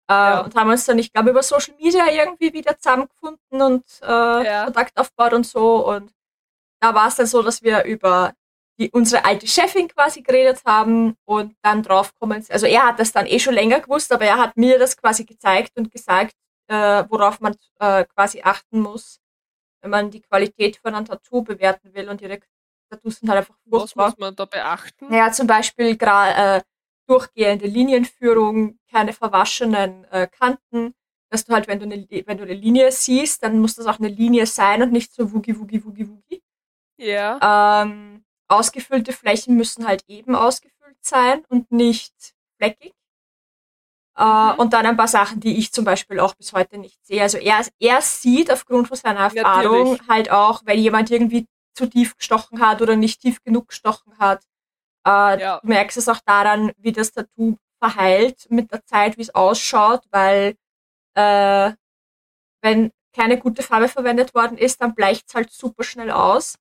Äh, Ja. Und haben uns dann, ich glaube, über Social Media irgendwie wieder zusammengefunden und äh, Ja. Kontakt aufgebaut und so. Und da war es dann so, dass wir über die, unsere alte Chefin quasi geredet haben und dann drauf kommen. Also er hat das dann eh schon länger gewusst, aber er hat mir das quasi gezeigt und gesagt, äh, worauf man äh, quasi achten muss, wenn man die Qualität von einem Tattoo bewerten will und ihre Tattoos sind halt einfach furchtbar. Was muss man da beachten? Ja, zum Beispiel äh, durchgehende Linienführung, keine verwaschenen äh, Kanten, dass du halt, wenn du, eine, wenn du eine Linie siehst, dann muss das auch eine Linie sein und nicht so wugi wugi wugi wugi. Ja. Ähm, ausgefüllte Flächen müssen halt eben ausgefüllt sein und nicht fleckig. Äh, mhm. Und dann ein paar Sachen, die ich zum Beispiel auch bis heute nicht sehe. Also er, er sieht aufgrund von seiner Erfahrung Natürlich. halt auch, wenn jemand irgendwie zu tief gestochen hat oder nicht tief genug gestochen hat. Äh, ja. Du merkst es auch daran, wie das Tattoo verheilt mit der Zeit, wie es ausschaut, weil äh, wenn keine gute Farbe verwendet worden ist, dann bleicht es halt super schnell aus.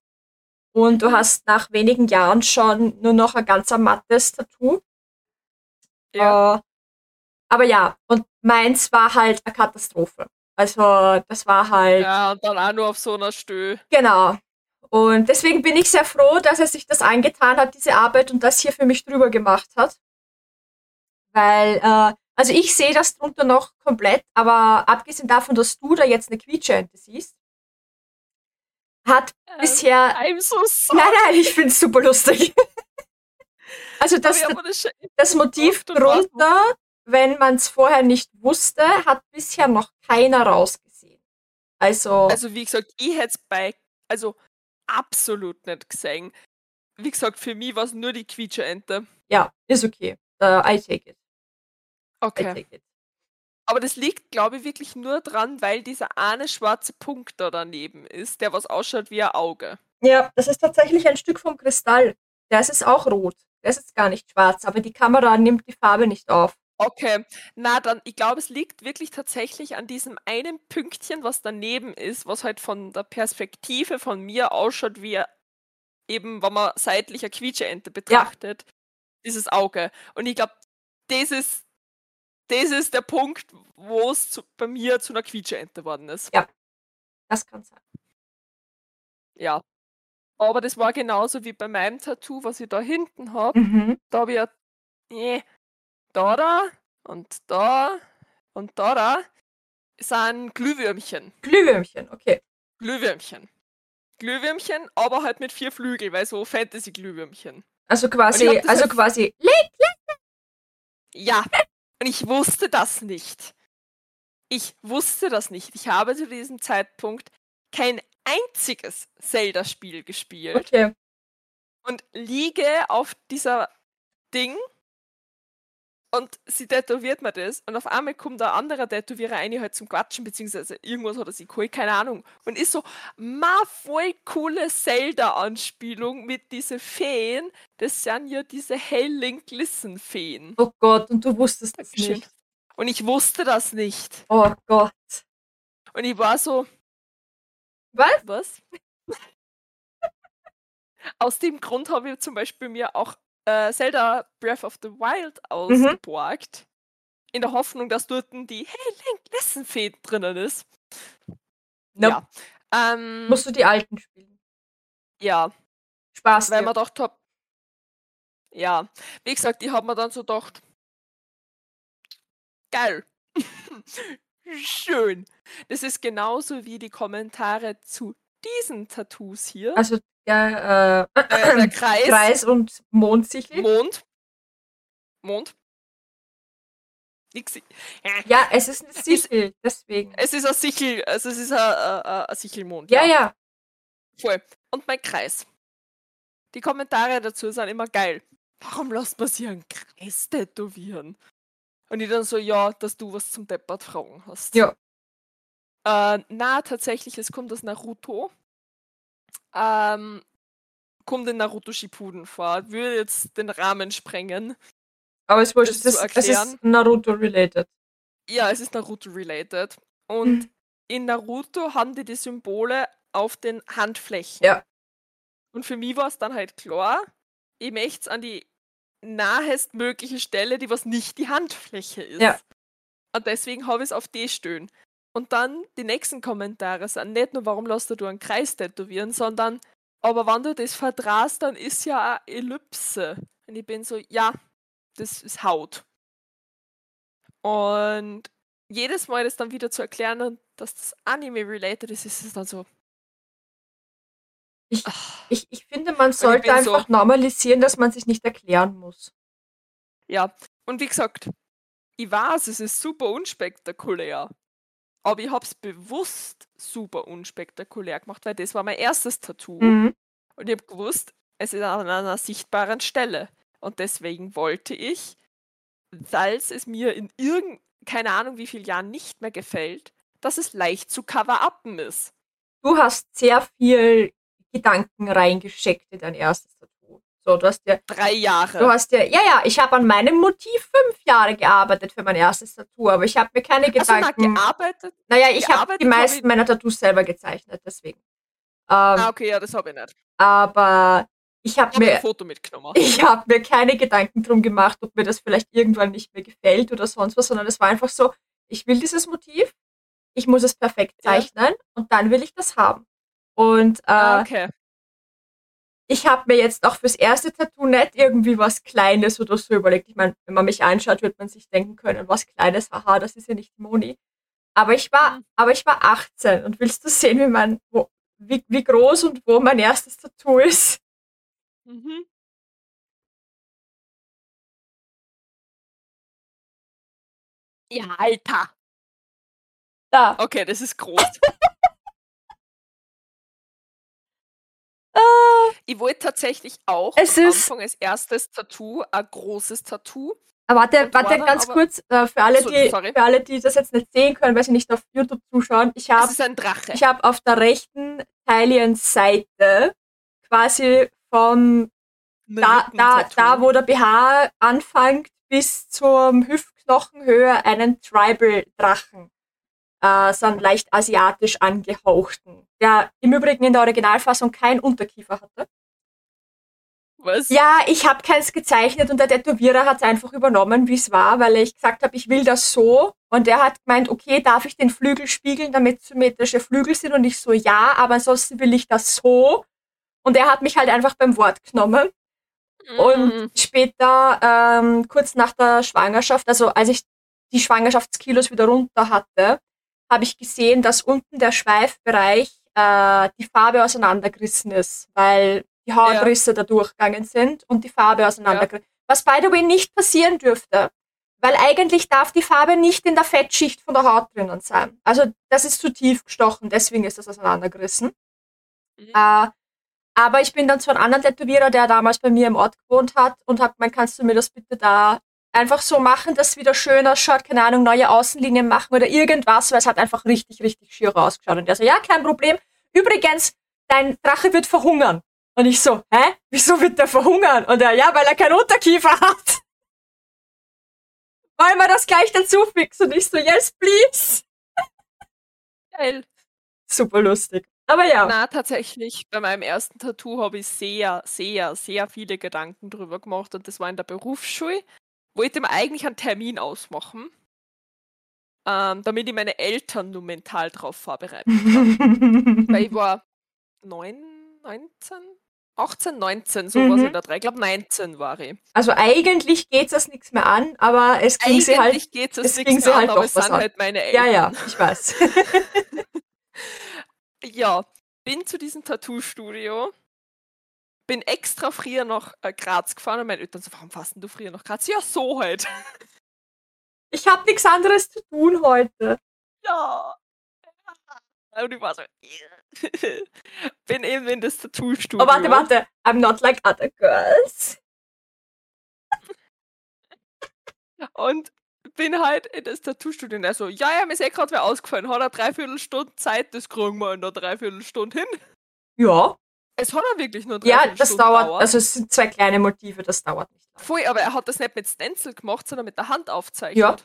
Und du hast nach wenigen Jahren schon nur noch ein ganz mattes Tattoo. Ja. Äh, aber ja, und meins war halt eine Katastrophe. Also das war halt. Ja, und dann auch nur auf so einer Stö. Genau. Und deswegen bin ich sehr froh, dass er sich das angetan hat, diese Arbeit, und das hier für mich drüber gemacht hat. Weil, äh, also ich sehe das drunter noch komplett, aber abgesehen davon, dass du da jetzt eine Quietscheente siehst, hat ähm, bisher. I'm so [laughs] sorry. Nein, nein, ich finde es super lustig. [laughs] also das, das, das Motiv drunter, wenn man es vorher nicht wusste, hat bisher noch keiner rausgesehen. Also. Also wie gesagt, ich hätte es bei, also absolut nicht gesehen. Wie gesagt, für mich war es nur die Quietscheente. Ja, ist okay. Uh, I take it. Okay. I take it. Aber das liegt, glaube ich, wirklich nur dran, weil dieser eine schwarze Punkt da daneben ist, der was ausschaut wie ein Auge. Ja, das ist tatsächlich ein Stück vom Kristall. Der ist auch rot. Der ist gar nicht schwarz, aber die Kamera nimmt die Farbe nicht auf. Okay, na dann, ich glaube, es liegt wirklich tatsächlich an diesem einen Pünktchen, was daneben ist, was halt von der Perspektive von mir ausschaut, wie eben, wenn man seitlich eine Quietscheente betrachtet, ja. dieses Auge. Und ich glaube, das ist das ist der Punkt, wo es bei mir zu einer Quietscheente geworden ist. Ja, das kann sein. Ja. Aber das war genauso wie bei meinem Tattoo, was ich da hinten habe. Mhm. Da habe ich ja, nee, da, da und da und da, da sind Glühwürmchen. Glühwürmchen, okay. Glühwürmchen. Glühwürmchen, aber halt mit vier Flügel, weil so Fantasy-Glühwürmchen. Also quasi, also halt quasi, leg, leg. Ja, und ich wusste das nicht. Ich wusste das nicht. Ich habe zu diesem Zeitpunkt kein einziges Zelda-Spiel gespielt. Okay. Und liege auf dieser Ding und sie tätowiert mir das und auf einmal kommt ein anderer Tätowierer rein, halt zum Quatschen, beziehungsweise irgendwas hat er sich geholt, keine Ahnung. Und ist so, ma, voll coole Zelda-Anspielung mit diesen Feen. Das sind ja diese Hell-Link Listen-Feen. Oh Gott, und du wusstest das Dankeschön. nicht. Und ich wusste das nicht. Oh Gott. Und ich war so. Was? Was? [laughs] Aus dem Grund habe ich zum Beispiel mir auch äh, Zelda Breath of the Wild ausgeborgt. Mhm. In der Hoffnung, dass dort die Hey Link Lesson Fee drinnen ist. Nope. Ja. Ähm, Musst du die alten spielen? Ja. Spaß. Weil dir. man doch top. Ja. Wie gesagt, die haben mir dann so gedacht. Geil. [laughs] Schön. Das ist genauso wie die Kommentare zu diesen Tattoos hier. Also ja, äh, äh, der [clears throat] Kreis. Kreis und Mondsichel. Mond. Mond. Nix. Ja, es ist eine Sichel, deswegen. Es ist ein Sichel, also es ist ein, ein, ein Sichelmond. Ja, ja, ja. Voll. Und mein Kreis. Die Kommentare dazu sind immer geil. Warum lässt man sich einen Kreis tätowieren? Und ich dann so, ja, dass du was zum Deppert fragen hast. Ja. Äh, na, tatsächlich, es kommt aus Naruto ähm, kommt in Naruto Shippuden vor. Würde jetzt den Rahmen sprengen. Aber es, es, ist, es ist Naruto-related. Ja, es ist Naruto-related. Und mhm. in Naruto haben die die Symbole auf den Handflächen. Ja. Und für mich war es dann halt klar, ich möchte an die nahestmögliche Stelle, die was nicht die Handfläche ist. Ja. Und deswegen habe ich es auf die stehen. Und dann die nächsten Kommentare sind nicht nur, warum lässt du einen Kreis tätowieren, sondern aber wenn du das vertraust, dann ist ja eine Ellipse. Und ich bin so, ja, das ist Haut. Und jedes Mal das dann wieder zu erklären, dass das Anime-related ist, ist es dann so. Ich, ich, ich finde, man sollte einfach so, normalisieren, dass man sich nicht erklären muss. Ja, und wie gesagt, ich weiß, es ist super unspektakulär. Aber ich habe es bewusst super unspektakulär gemacht, weil das war mein erstes Tattoo. Mhm. Und ich habe gewusst, es ist an einer sichtbaren Stelle. Und deswegen wollte ich, falls es mir in irgendeiner, keine Ahnung wie vielen Jahren nicht mehr gefällt, dass es leicht zu cover-uppen ist. Du hast sehr viel Gedanken reingesteckt in dein erstes Tattoo. So, du hast ja drei Jahre. Du hast ja, ja, ja, ich habe an meinem Motiv fünf Jahre gearbeitet für mein erstes Tattoo, aber ich habe mir keine Gedanken. Also, na, gearbeitet? Naja, ich habe die meisten hab ich... meiner Tattoos selber gezeichnet, deswegen. Ähm, ah, okay, ja, das habe ich nicht. Aber ich habe hab mir ein Foto mitgenommen. [laughs] Ich habe mir keine Gedanken drum gemacht, ob mir das vielleicht irgendwann nicht mehr gefällt oder sonst was, sondern es war einfach so, ich will dieses Motiv, ich muss es perfekt zeichnen ja. und dann will ich das haben. Und äh, ah, okay. Ich habe mir jetzt auch fürs erste Tattoo nicht irgendwie was Kleines oder so überlegt. Ich meine, wenn man mich anschaut, wird man sich denken können, was Kleines, haha, das ist ja nicht Moni. Aber ich war, mhm. aber ich war 18 und willst du sehen, wie mein, wo, wie, wie groß und wo mein erstes Tattoo ist? Mhm. Ja, Alter. Da. Okay, das ist groß. [laughs] Ah. ich wollte tatsächlich auch es am Anfang als erstes Tattoo ein großes Tattoo. Aber warte, warte ganz kurz, äh, für, alle, so, die, für alle, die das jetzt nicht sehen können, weil sie nicht auf YouTube zuschauen. Ich habe Ich habe auf der rechten Taillion-Seite quasi von da, da, da, wo der BH anfängt, bis zum Hüftknochenhöhe einen Tribal-Drachen äh, so einen leicht asiatisch angehauchten, der im Übrigen in der Originalfassung kein Unterkiefer hatte. Was? Ja, ich habe keins gezeichnet und der Tätowierer hat es einfach übernommen, wie es war, weil ich gesagt habe, ich will das so. Und er hat gemeint, okay, darf ich den Flügel spiegeln, damit symmetrische Flügel sind? Und ich so, ja, aber ansonsten will ich das so. Und er hat mich halt einfach beim Wort genommen. Mhm. Und später, ähm, kurz nach der Schwangerschaft, also als ich die Schwangerschaftskilos wieder runter hatte, habe ich gesehen, dass unten der Schweifbereich äh, die Farbe auseinandergerissen ist, weil die Hautrisse ja. da durchgegangen sind und die Farbe auseinandergerissen. Ja. Was by the way nicht passieren dürfte, weil eigentlich darf die Farbe nicht in der Fettschicht von der Haut drinnen sein. Also das ist zu tief gestochen, deswegen ist das auseinandergerissen. Mhm. Äh, aber ich bin dann zu einem anderen Tätowierer, der damals bei mir im Ort gewohnt hat und habe gemeint, kannst du mir das bitte da einfach so machen, dass es wieder schön ausschaut, keine Ahnung, neue Außenlinien machen oder irgendwas, weil es hat einfach richtig, richtig schier ausgeschaut. Und der so, ja, kein Problem. Übrigens, dein Drache wird verhungern. Und ich so, hä? Wieso wird der verhungern? Und er, ja, weil er keinen Unterkiefer hat. Wollen wir das gleich dazu fixen? Und ich so, yes, please. Geil. Super lustig. Aber ja. Na, tatsächlich, bei meinem ersten Tattoo habe ich sehr, sehr, sehr viele Gedanken drüber gemacht und das war in der Berufsschule wollte mir eigentlich einen Termin ausmachen, ähm, damit ich meine Eltern nur mental drauf vorbereiten kann. [laughs] Weil ich war 9, 19, 18, 19, sowas mhm. in der 3. Ich glaube 19 war ich. Also eigentlich geht es nichts mehr an, aber es ging eigentlich sie halt. Geht es ging sie halt an, aber es sind halt meine Eltern. Ja, ja, ich weiß. [laughs] [laughs] ja, bin zu diesem Tattoo-Studio bin extra früher nach äh, Graz gefahren und meine Eltern so, warum fährst du früher nach Graz? Ja, so halt. [laughs] Ich habe nichts anderes zu tun heute. Ja. Und ich war so, [laughs] bin eben in das Tattoo-Studio. Oh, warte, warte. I'm not like other girls. [laughs] und bin halt in das Tattoo-Studio und er so, ja, ja, mir ist eh gerade wer ausgefallen. Hat er dreiviertel Stunde Zeit, das kriegen wir in der Dreiviertelstunde hin. Ja. Es hat er wirklich nur drei Ja, das Stunden dauert, dauert, also es sind zwei kleine Motive, das dauert nicht lang. Voll, aber er hat das nicht mit Stencil gemacht, sondern mit der Hand aufzeichnet. Ja.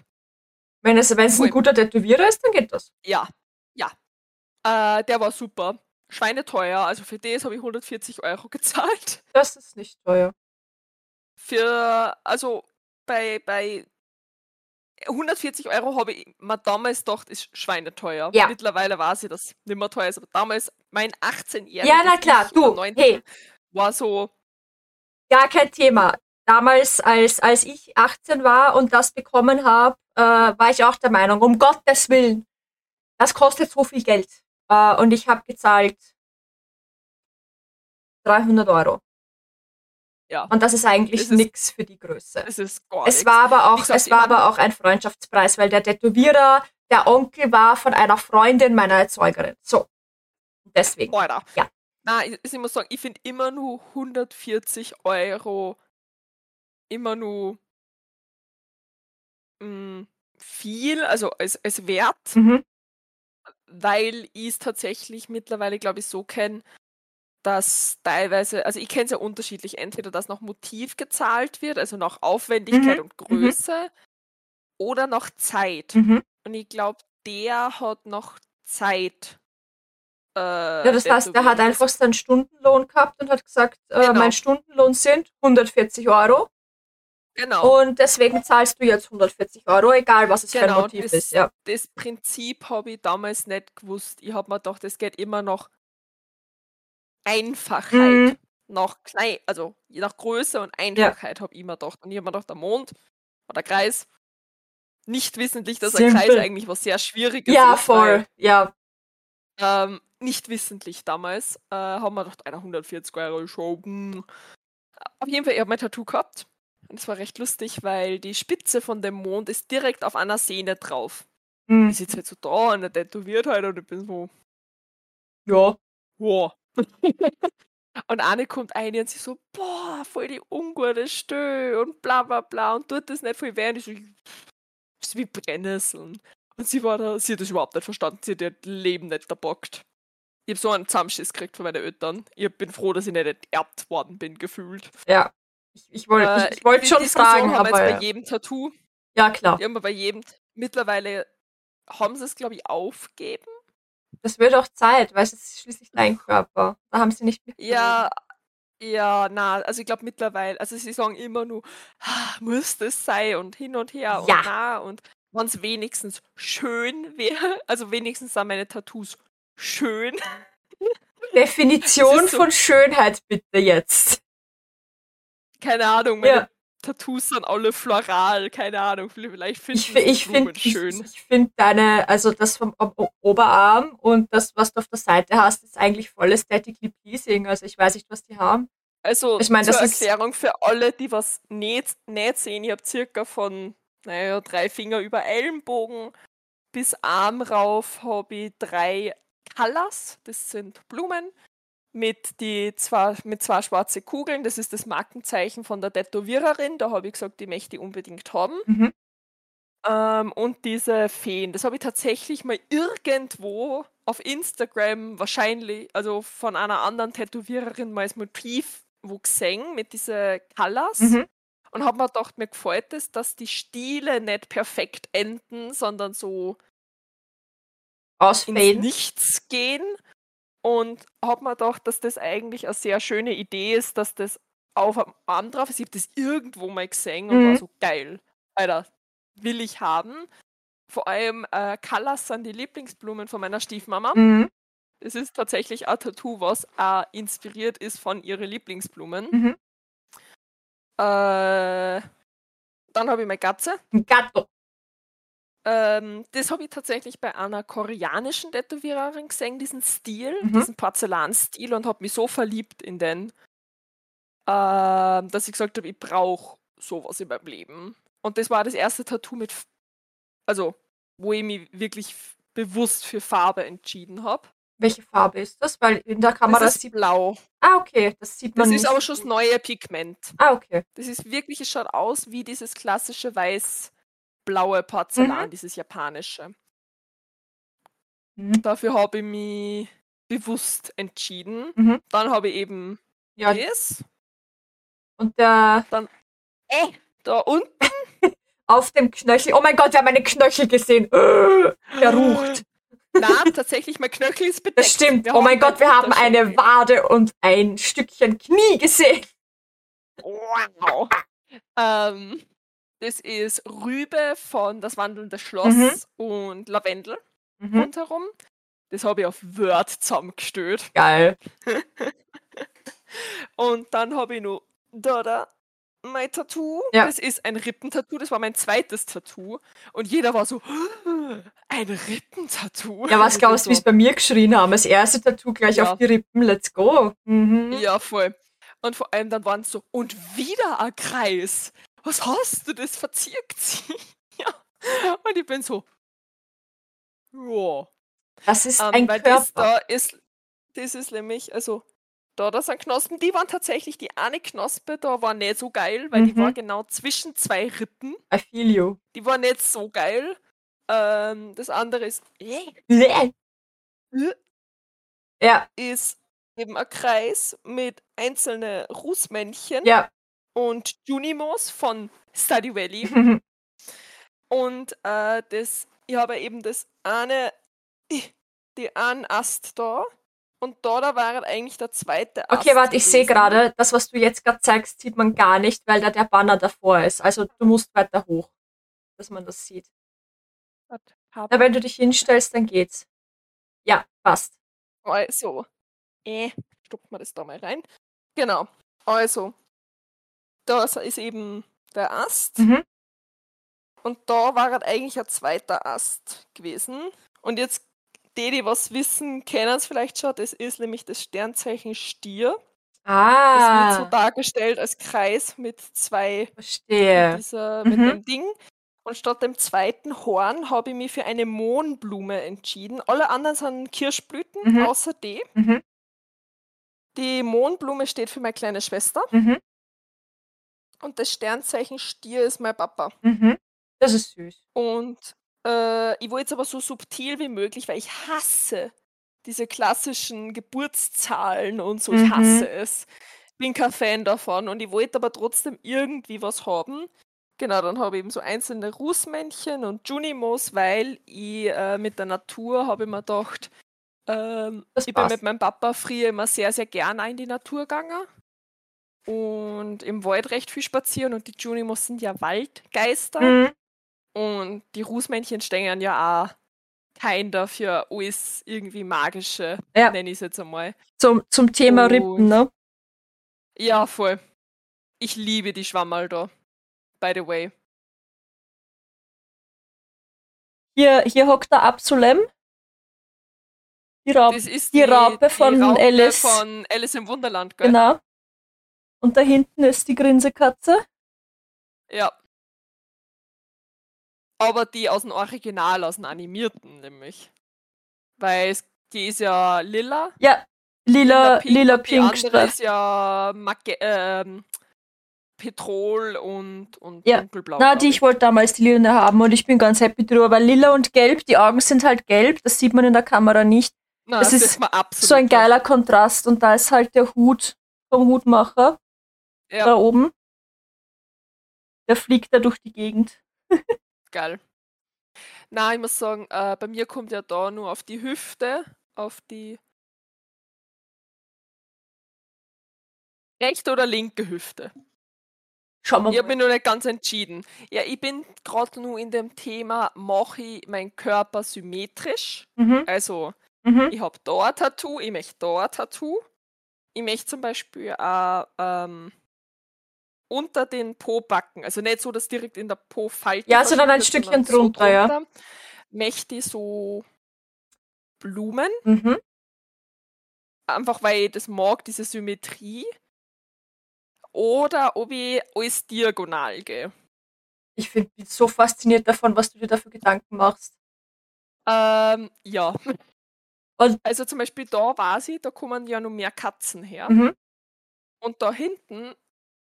Wenn es, wenn es ein guter Tätowierer ist, dann geht das. Ja, ja. Äh, der war super. Schweineteuer, also für das habe ich 140 Euro [laughs] gezahlt. Das ist nicht teuer. Für, also bei, bei 140 Euro habe ich mir damals gedacht, ist schweineteuer. Ja. Mittlerweile ich, dass es nicht mehr teuer ist, aber damals mein 18-jähriges Ja, na klar, du, 19 hey, war so, gar kein Thema. Damals, als, als ich 18 war und das bekommen habe, äh, war ich auch der Meinung, um Gottes Willen, das kostet so viel Geld. Äh, und ich habe gezahlt 300 Euro. Ja, Und das ist eigentlich nix für die Größe. es ist gar Es nichts. war aber auch, es war aber auch ein Freundschaftspreis, weil der Tätowierer, der Onkel war von einer Freundin meiner Erzeugerin. So. Deswegen. Alter. Ja. Nein, ich, ich muss sagen, ich finde immer nur 140 Euro immer nur mh, viel, also als, als Wert, Mhm. weil ich es tatsächlich mittlerweile, glaube ich, so kenne, dass teilweise, also ich kenne es ja unterschiedlich, entweder dass nach Motiv gezahlt wird, also nach Aufwendigkeit Mhm, und Größe, oder nach Zeit. Mhm. Und ich glaube, der hat noch Zeit. Äh, Ja, das heißt, er hat einfach seinen Stundenlohn gehabt und hat gesagt, äh, Genau. mein Stundenlohn sind 140 Euro Genau. und deswegen zahlst du jetzt 140 Euro, egal was es für Genau, ein Motiv das- ist. Ja. das Prinzip habe ich damals nicht gewusst. Ich habe mir gedacht, es geht immer noch Einfachheit. Mhm. Nach klein, also je nach Größe und Einfachheit habe ich mir gedacht. Und ich habe mir gedacht, der Mond oder der Kreis, nicht wissentlich, dass ein Kreis eigentlich was sehr Schwieriges Ja, ist. voll. Ja. Weil, ähm, nicht wissentlich damals äh, haben wir gedacht, einer 140 Euro schon. hm. Auf jeden Fall, ich habe mein Tattoo gehabt. Und es war recht lustig, weil die Spitze von dem Mond ist direkt auf einer Sehne drauf. Mhm. Ich sitze halt so da und er tätowiert halt und ich bin so, Ja. wow. [laughs] und eine kommt ein und sie so, boah, voll die ungute Stö und bla bla bla und tut das nicht voll weh. Und ich so, ist wie Brennnesseln. Und sie war da, sie hat das überhaupt nicht verstanden, sie hat ihr Leben nicht verbockt. Ich habe so einen Zusammenschiss gekriegt von meinen Eltern. Ich bin froh, dass ich nicht enterbt worden bin, gefühlt. Ja. Ich, ich wollte Äh, ich, ich wollt schon wir aber jetzt bei jedem Tattoo. ja klar. Die haben wir bei jedem. Mittlerweile haben sie es, glaube ich, aufgeben. Das wird auch Zeit, weil es ist schließlich dein Körper. Da haben sie nicht mehr. Ja, ja, na, also ich glaube mittlerweile, also sie sagen immer nur, "Ah, muss das sein und hin und her Ja. und na und wenn es wenigstens schön wäre, [laughs] also wenigstens sind meine Tattoos schön. [laughs] Definition so- von Schönheit bitte jetzt. Keine Ahnung, meine Ja. Tattoos sind alle floral, keine Ahnung, vielleicht finden Ich, ich finde ich, schön. ich find deine, also das vom Oberarm und das, was du auf der Seite hast, ist eigentlich voll aesthetically pleasing. Also ich weiß nicht, was die haben. Also Ich mein, zur das ist- Erklärung für alle, die was nicht, nicht sehen, ich habe circa von, naja, drei Finger über Ellenbogen bis Arm rauf habe ich drei Colors, das sind Blumen, mit, die zwei, mit zwei schwarze Kugeln, das ist das Markenzeichen von der Tätowiererin, da habe ich gesagt, die möchte ich unbedingt haben. Mhm. Ähm, und diese Feen, das habe ich tatsächlich mal irgendwo auf Instagram wahrscheinlich, also von einer anderen Tätowiererin mal als Motiv wo gesehen mit diesen Colors Mhm. und habe mir gedacht, mir gefällt es, dass die Stiele nicht perfekt enden, sondern so ins Ausfaden. Nichts gehen und habe mir gedacht, dass das eigentlich eine sehr schöne Idee ist, dass das auf am Arm drauf ist. Ich habe das irgendwo mal gesehen und war Mhm. so geil. Alter, will ich haben. Vor allem äh, Colors sind die Lieblingsblumen von meiner Stiefmama. Mhm. Es ist tatsächlich ein Tattoo, was auch inspiriert ist von ihren Lieblingsblumen. Mhm. Äh, dann habe ich meine Katze. Gatto. Ähm, das habe ich tatsächlich bei einer koreanischen Tätowiererin gesehen, diesen Stil, Mhm. diesen Porzellanstil und habe mich so verliebt in den, ähm, dass ich gesagt habe, ich brauche sowas in meinem Leben. Und das war das erste Tattoo mit, also wo ich mich wirklich bewusst für Farbe entschieden habe. Welche Farbe ist das? Weil in der Kamera Das ist sieht blau. Ah, okay, das sieht man Das ist aber schon das neue Pigment. Ah, okay. Das ist wirklich, es schaut aus wie dieses klassische weiß-blaue Porzellan, Mhm. dieses japanische. Mhm. Dafür habe ich mich bewusst entschieden. Mhm. Dann habe ich eben Ja, das. und der Äh, da unten. [laughs] auf dem Knöchel. Oh mein Gott, wir haben eine Knöchel gesehen. [gasps] Der rucht. Na, tatsächlich, mein Knöchel ist bedeckt. Das stimmt. Wir Oh mein Gott, wir haben eine. Wade und ein Stückchen Knie gesehen. Wow. ähm, Das ist Rübe von Das wandelnde Schloss Mhm. und Lavendel Mhm. rundherum. Das habe ich auf Word zusammengestellt. Geil. [laughs] Und dann habe ich noch da, da mein Tattoo. Ja. Das ist ein Rippentattoo. Das war mein zweites Tattoo. Und jeder war so, [gasps] ein Rippentattoo. Ja, was [laughs] glaubst du, wie es bei mir geschrien haben? Das erste Tattoo gleich Ja. auf die Rippen. Let's go. Mhm. Ja, voll. Und vor allem dann waren es so, und wieder ein Kreis. Was hast du? Das verzirkt sich. [laughs] ja. Und ich bin so, ja. Das ist Ähm, ein weil das Körper. da ist, das ist nämlich, also da, das sind Knospen, die waren tatsächlich, die eine Knospe da war nicht so geil, weil die Mhm. war genau zwischen zwei Rippen. I feel you. Die war nicht so geil. Ähm, das andere ist, Bläh. Ja, ist eben ein Kreis mit einzelnen Rußmännchen ja. Und Junimos von Study Valley. [laughs] Und äh, das, ich habe eben das eine, die einen Ast da und da, da war eigentlich der zweite Ast. Okay, warte, ich sehe gerade, das, was du jetzt gerade zeigst, sieht man gar nicht, weil da der Banner davor ist. Also du musst weiter hoch, dass man das sieht. Na, wenn du dich hinstellst, dann geht's. Ja, passt. Also, äh, stoppt man das da mal rein. Genau, also, da ist eben der Ast Mhm. und da war halt eigentlich ein zweiter Ast gewesen. Und jetzt, die, die was wissen, kennen es vielleicht schon, das ist nämlich das Sternzeichen Stier. Das wird so Ah, dargestellt als Kreis mit zwei, mit, verstehe. dieser, mit Mhm. dem Ding. Und statt dem zweiten Horn habe ich mich für eine Mohnblume entschieden. Alle anderen sind Kirschblüten, Mhm. außer die. Mhm. Die Mohnblume steht für meine kleine Schwester Mhm. Und das Sternzeichen Stier ist mein Papa. Mhm. Das ist süß. Und äh, ich wollte es aber so subtil wie möglich, weil ich hasse diese klassischen Geburtszahlen und so. Ich Mhm. hasse es. Bin kein Fan davon und ich wollte aber trotzdem irgendwie was haben. Genau, dann habe ich eben so einzelne Rußmännchen und Junimos, weil ich äh, mit der Natur habe ich mir gedacht, ähm, ich bin mit meinem Papa früher immer sehr, sehr gerne in die Natur gegangen und im Wald recht viel spazieren und die Junimos sind ja Waldgeister. Mhm. Und die Rußmännchen stehen ja auch kein dafür alles irgendwie magische, Ja. nenne ich es jetzt einmal. Zum, zum Thema Und- Rippen, ne? Ja, voll. Ich liebe die Schwammerl da. By the way. Hier, hier hockt der Absolem. Die Raupe, Das ist die Raupe von Raupe Alice. von Alice im Wunderland, gell? genau. Und da hinten ist die Grinsekatze. Ja. Aber die aus dem Original, aus dem Animierten nämlich. Weil es, die ist ja lila. Ja, lila, pink lila und Die andere ist ja Mage ähm, Petrol und, und Ja. dunkelblau. Na, die ich wollte damals die lila haben und ich bin ganz happy drüber, weil lila und gelb, die Augen sind halt gelb, das sieht man in der Kamera nicht. Na, es das ist So ein geiler Kontrast und da ist halt der Hut vom Hutmacher Ja. da oben. Der fliegt da durch die Gegend. Geil. Na, ich muss sagen, äh, bei mir kommt ja da nur auf die Hüfte, auf die rechte oder linke Hüfte. Schauen wir Ich habe mich noch nicht ganz entschieden. Ja, ich bin gerade nur in dem Thema, mache ich meinen Körper symmetrisch? Mhm, Also, mhm, ich habe da ein Tattoo, ich möchte da ein Tattoo. Ich möchte zum Beispiel auch ähm, unter den Po-Backen, also nicht so, dass direkt in der Po-Falte Ja, sondern ein Stückchen sondern drunter, ja. drunter, Möchte ich so Blumen, mhm. einfach weil ich das mag, diese Symmetrie. Oder ob ich alles diagonal gehe. Ich find- bin so fasziniert davon, was du dir dafür Gedanken machst. Ähm, ja. Und- also zum Beispiel da weiß ich, da kommen ja noch mehr Katzen her. Mhm. Und da hinten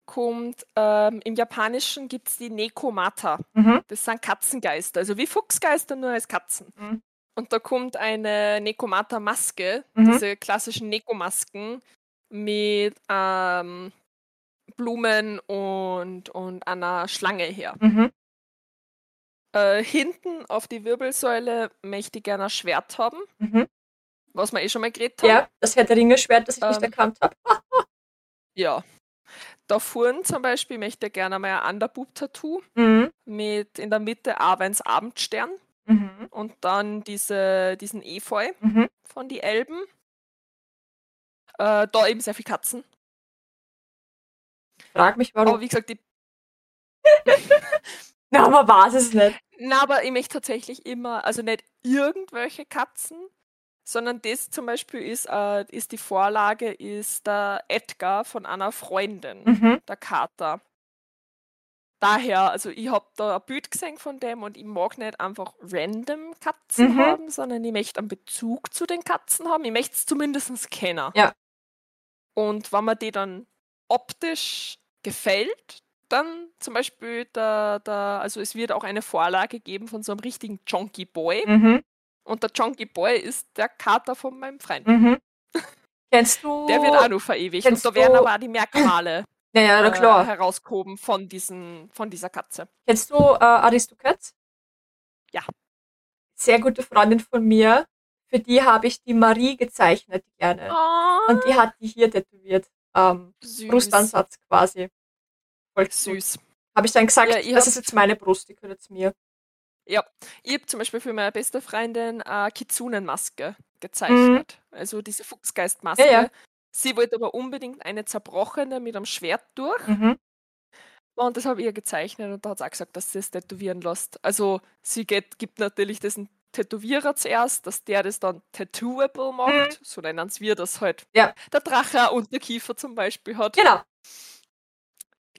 kommt, ähm, im Japanischen gibt es die Nekomata. Mhm. Das sind Katzengeister, also wie Fuchsgeister, nur als Katzen. Mhm. Und da kommt eine Nekomata-Maske, Mhm. diese klassischen Neko-Masken mit ähm, Blumen und, und einer Schlange her. Mhm. Äh, hinten auf die Wirbelsäule möchte ich gerne ein Schwert haben, Mhm. was wir eh schon mal geredet haben. Ja, das Herr der Ringe-Schwert, das ich nicht Ähm. erkannt habe. Ja. Da vorn zum Beispiel möchte ich gerne mal ein Underboob-Tattoo Mhm. mit in der Mitte Avens Abendstern Mhm. und dann diese, diesen Efeu Mhm. von die Elben. Äh, da eben sehr viel Katzen. Frag mich, warum. Aber wie gesagt, die, [laughs] Na, man weiß es nicht. na, aber ich möchte tatsächlich immer, also nicht irgendwelche Katzen, sondern das zum Beispiel ist, äh, ist die Vorlage, ist der Edgar von einer Freundin, Mhm. der Kater. Daher, also ich habe da ein Bild gesehen von dem und ich mag nicht einfach random Katzen Mhm. haben, sondern ich möchte einen Bezug zu den Katzen haben. Ich möchte es zumindest kennen. Ja. Und wenn mir die dann optisch gefällt, dann zum Beispiel der, der, also es wird auch eine Vorlage geben von so einem richtigen Chunky Boy. Mhm. Und der Chunky Boy ist der Kater von meinem Freund. Mhm. Kennst du. Der wird auch noch verewigt. Und da werden aber auch die Merkmale [clears throat] Ja, ja, na äh, klar. herausgehoben von, diesen, von dieser Katze. Kennst du äh, Aristocats? Ja. Sehr gute Freundin von mir. Für die habe ich die Marie gezeichnet gerne. Oh, Und die hat die hier tätowiert. Ähm, süß. Brustansatz quasi. Voll. Süß. Habe ich dann gesagt, Ja, das ist jetzt meine Brust, die gehört jetzt mir. Ich habe zum Beispiel für meine beste Freundin eine Kizunenmaske gezeichnet. Also diese Fuchsgeistmaske. Mhm. Ja, ja. Sie wollte aber unbedingt eine zerbrochene mit einem Schwert durch. Mhm. Und das habe ich ihr gezeichnet und da hat sie auch gesagt, dass sie es tätowieren lässt. Also sie geht, gibt natürlich diesen Tätowierer zuerst, dass der das dann tattooable macht. So nennen wir das halt. Mhm. Ja. Der Drache auch Unterkiefer zum Beispiel hat. Genau.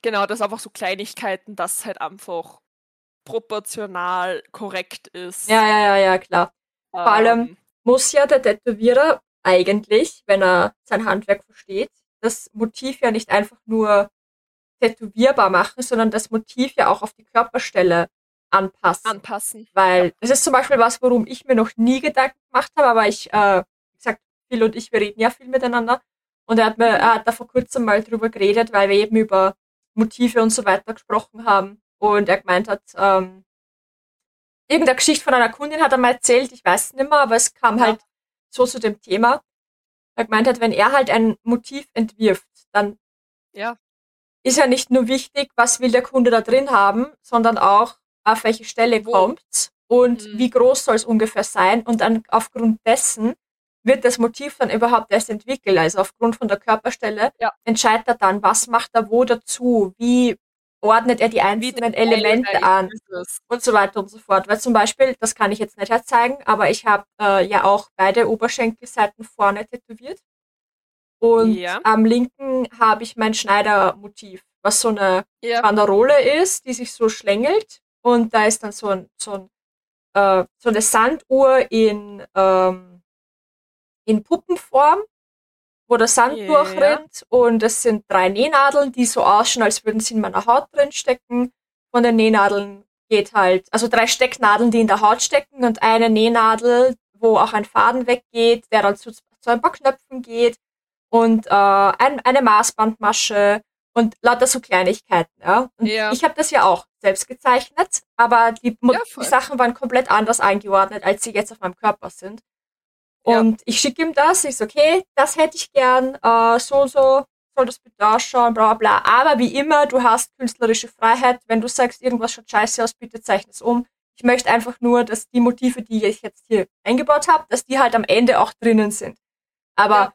Genau, das einfach so Kleinigkeiten, dass halt einfach proportional korrekt ist. Ja, ja, ja, ja, klar. Vor allem- Muss ja der Tätowierer eigentlich, wenn er sein Handwerk versteht, das Motiv ja nicht einfach nur tätowierbar machen, sondern das Motiv ja auch auf die Körperstelle anpassen. anpassen. Weil das ist zum Beispiel was, worum ich mir noch nie Gedanken gemacht habe, aber ich, äh, wie gesagt, Phil und ich, wir reden ja viel miteinander. Und er hat, mir, er hat da vor kurzem mal drüber geredet, weil wir eben über Motive und so weiter gesprochen haben. Und er gemeint hat, ähm, irgendeine Geschichte von einer Kundin hat er mal erzählt, ich weiß es nicht mehr, aber es kam Ja. halt so zu dem Thema. Er gemeint hat, wenn er halt ein Motiv entwirft, dann Ja. ist ja nicht nur wichtig, was will der Kunde da drin haben, sondern auch, auf welche Stelle Wo? kommt's und Mhm. wie groß soll es ungefähr sein. Und dann aufgrund dessen wird das Motiv dann überhaupt erst entwickelt. Also aufgrund von der Körperstelle Ja. entscheidet er dann, was macht er wo dazu, wie ordnet er die einzelnen Elemente an und so weiter und so fort. Weil zum Beispiel, das kann ich jetzt nicht herzeigen, aber ich habe äh, ja auch beide Oberschenkelseiten vorne tätowiert. Und Ja. am linken habe ich mein Schneidermotiv, was so eine Ja. Banderole ist, die sich so schlängelt. Und da ist dann so, ein, so, ein, äh, so eine Sanduhr in, ähm, in Puppenform, wo der Sand Ja. durchrinnt. Und es sind drei Nähnadeln, die so ausschauen, als würden sie in meiner Haut drin stecken. Von den Nähnadeln geht halt, also drei Stecknadeln, die in der Haut stecken und eine Nähnadel, wo auch ein Faden weggeht, der dann zu, zu ein paar Knöpfen geht und äh, ein, eine Maßbandmasche und lauter so Kleinigkeiten. Ja? Und Ja. ich habe das ja auch selbst gezeichnet, aber die, Ja, die Sachen waren komplett anders eingeordnet, als sie jetzt auf meinem Körper sind. Ja. Und ich schicke ihm das, ich so, okay, das hätte ich gern, äh, so und so soll das bitte ausschauen, bla bla bla. Aber wie immer, du hast künstlerische Freiheit. Wenn du sagst, irgendwas schaut scheiße aus, bitte zeichne es um. Ich möchte einfach nur, dass die Motive, die ich jetzt hier eingebaut habe, dass die halt am Ende auch drinnen sind. Aber Ja.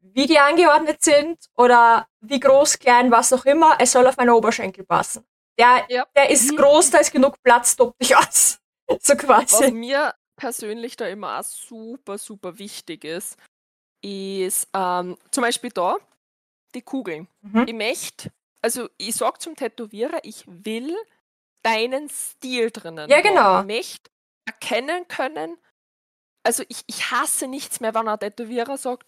wie die angeordnet sind oder wie groß, klein, was auch immer, es soll auf meine Oberschenkel passen. Der, Ja. der ist Mhm. groß, da ist genug Platz, tob dich aus. [laughs] So Was quasi. mir persönlich da immer auch super, super wichtig ist, ist ähm, zum Beispiel da die Kugeln. Mhm. Ich möchte, also ich sag zum Tätowierer, ich will deinen Stil drinnen. Ja, haben. genau. Ich möchte erkennen können, also ich, ich hasse nichts mehr, wenn ein Tätowierer sagt,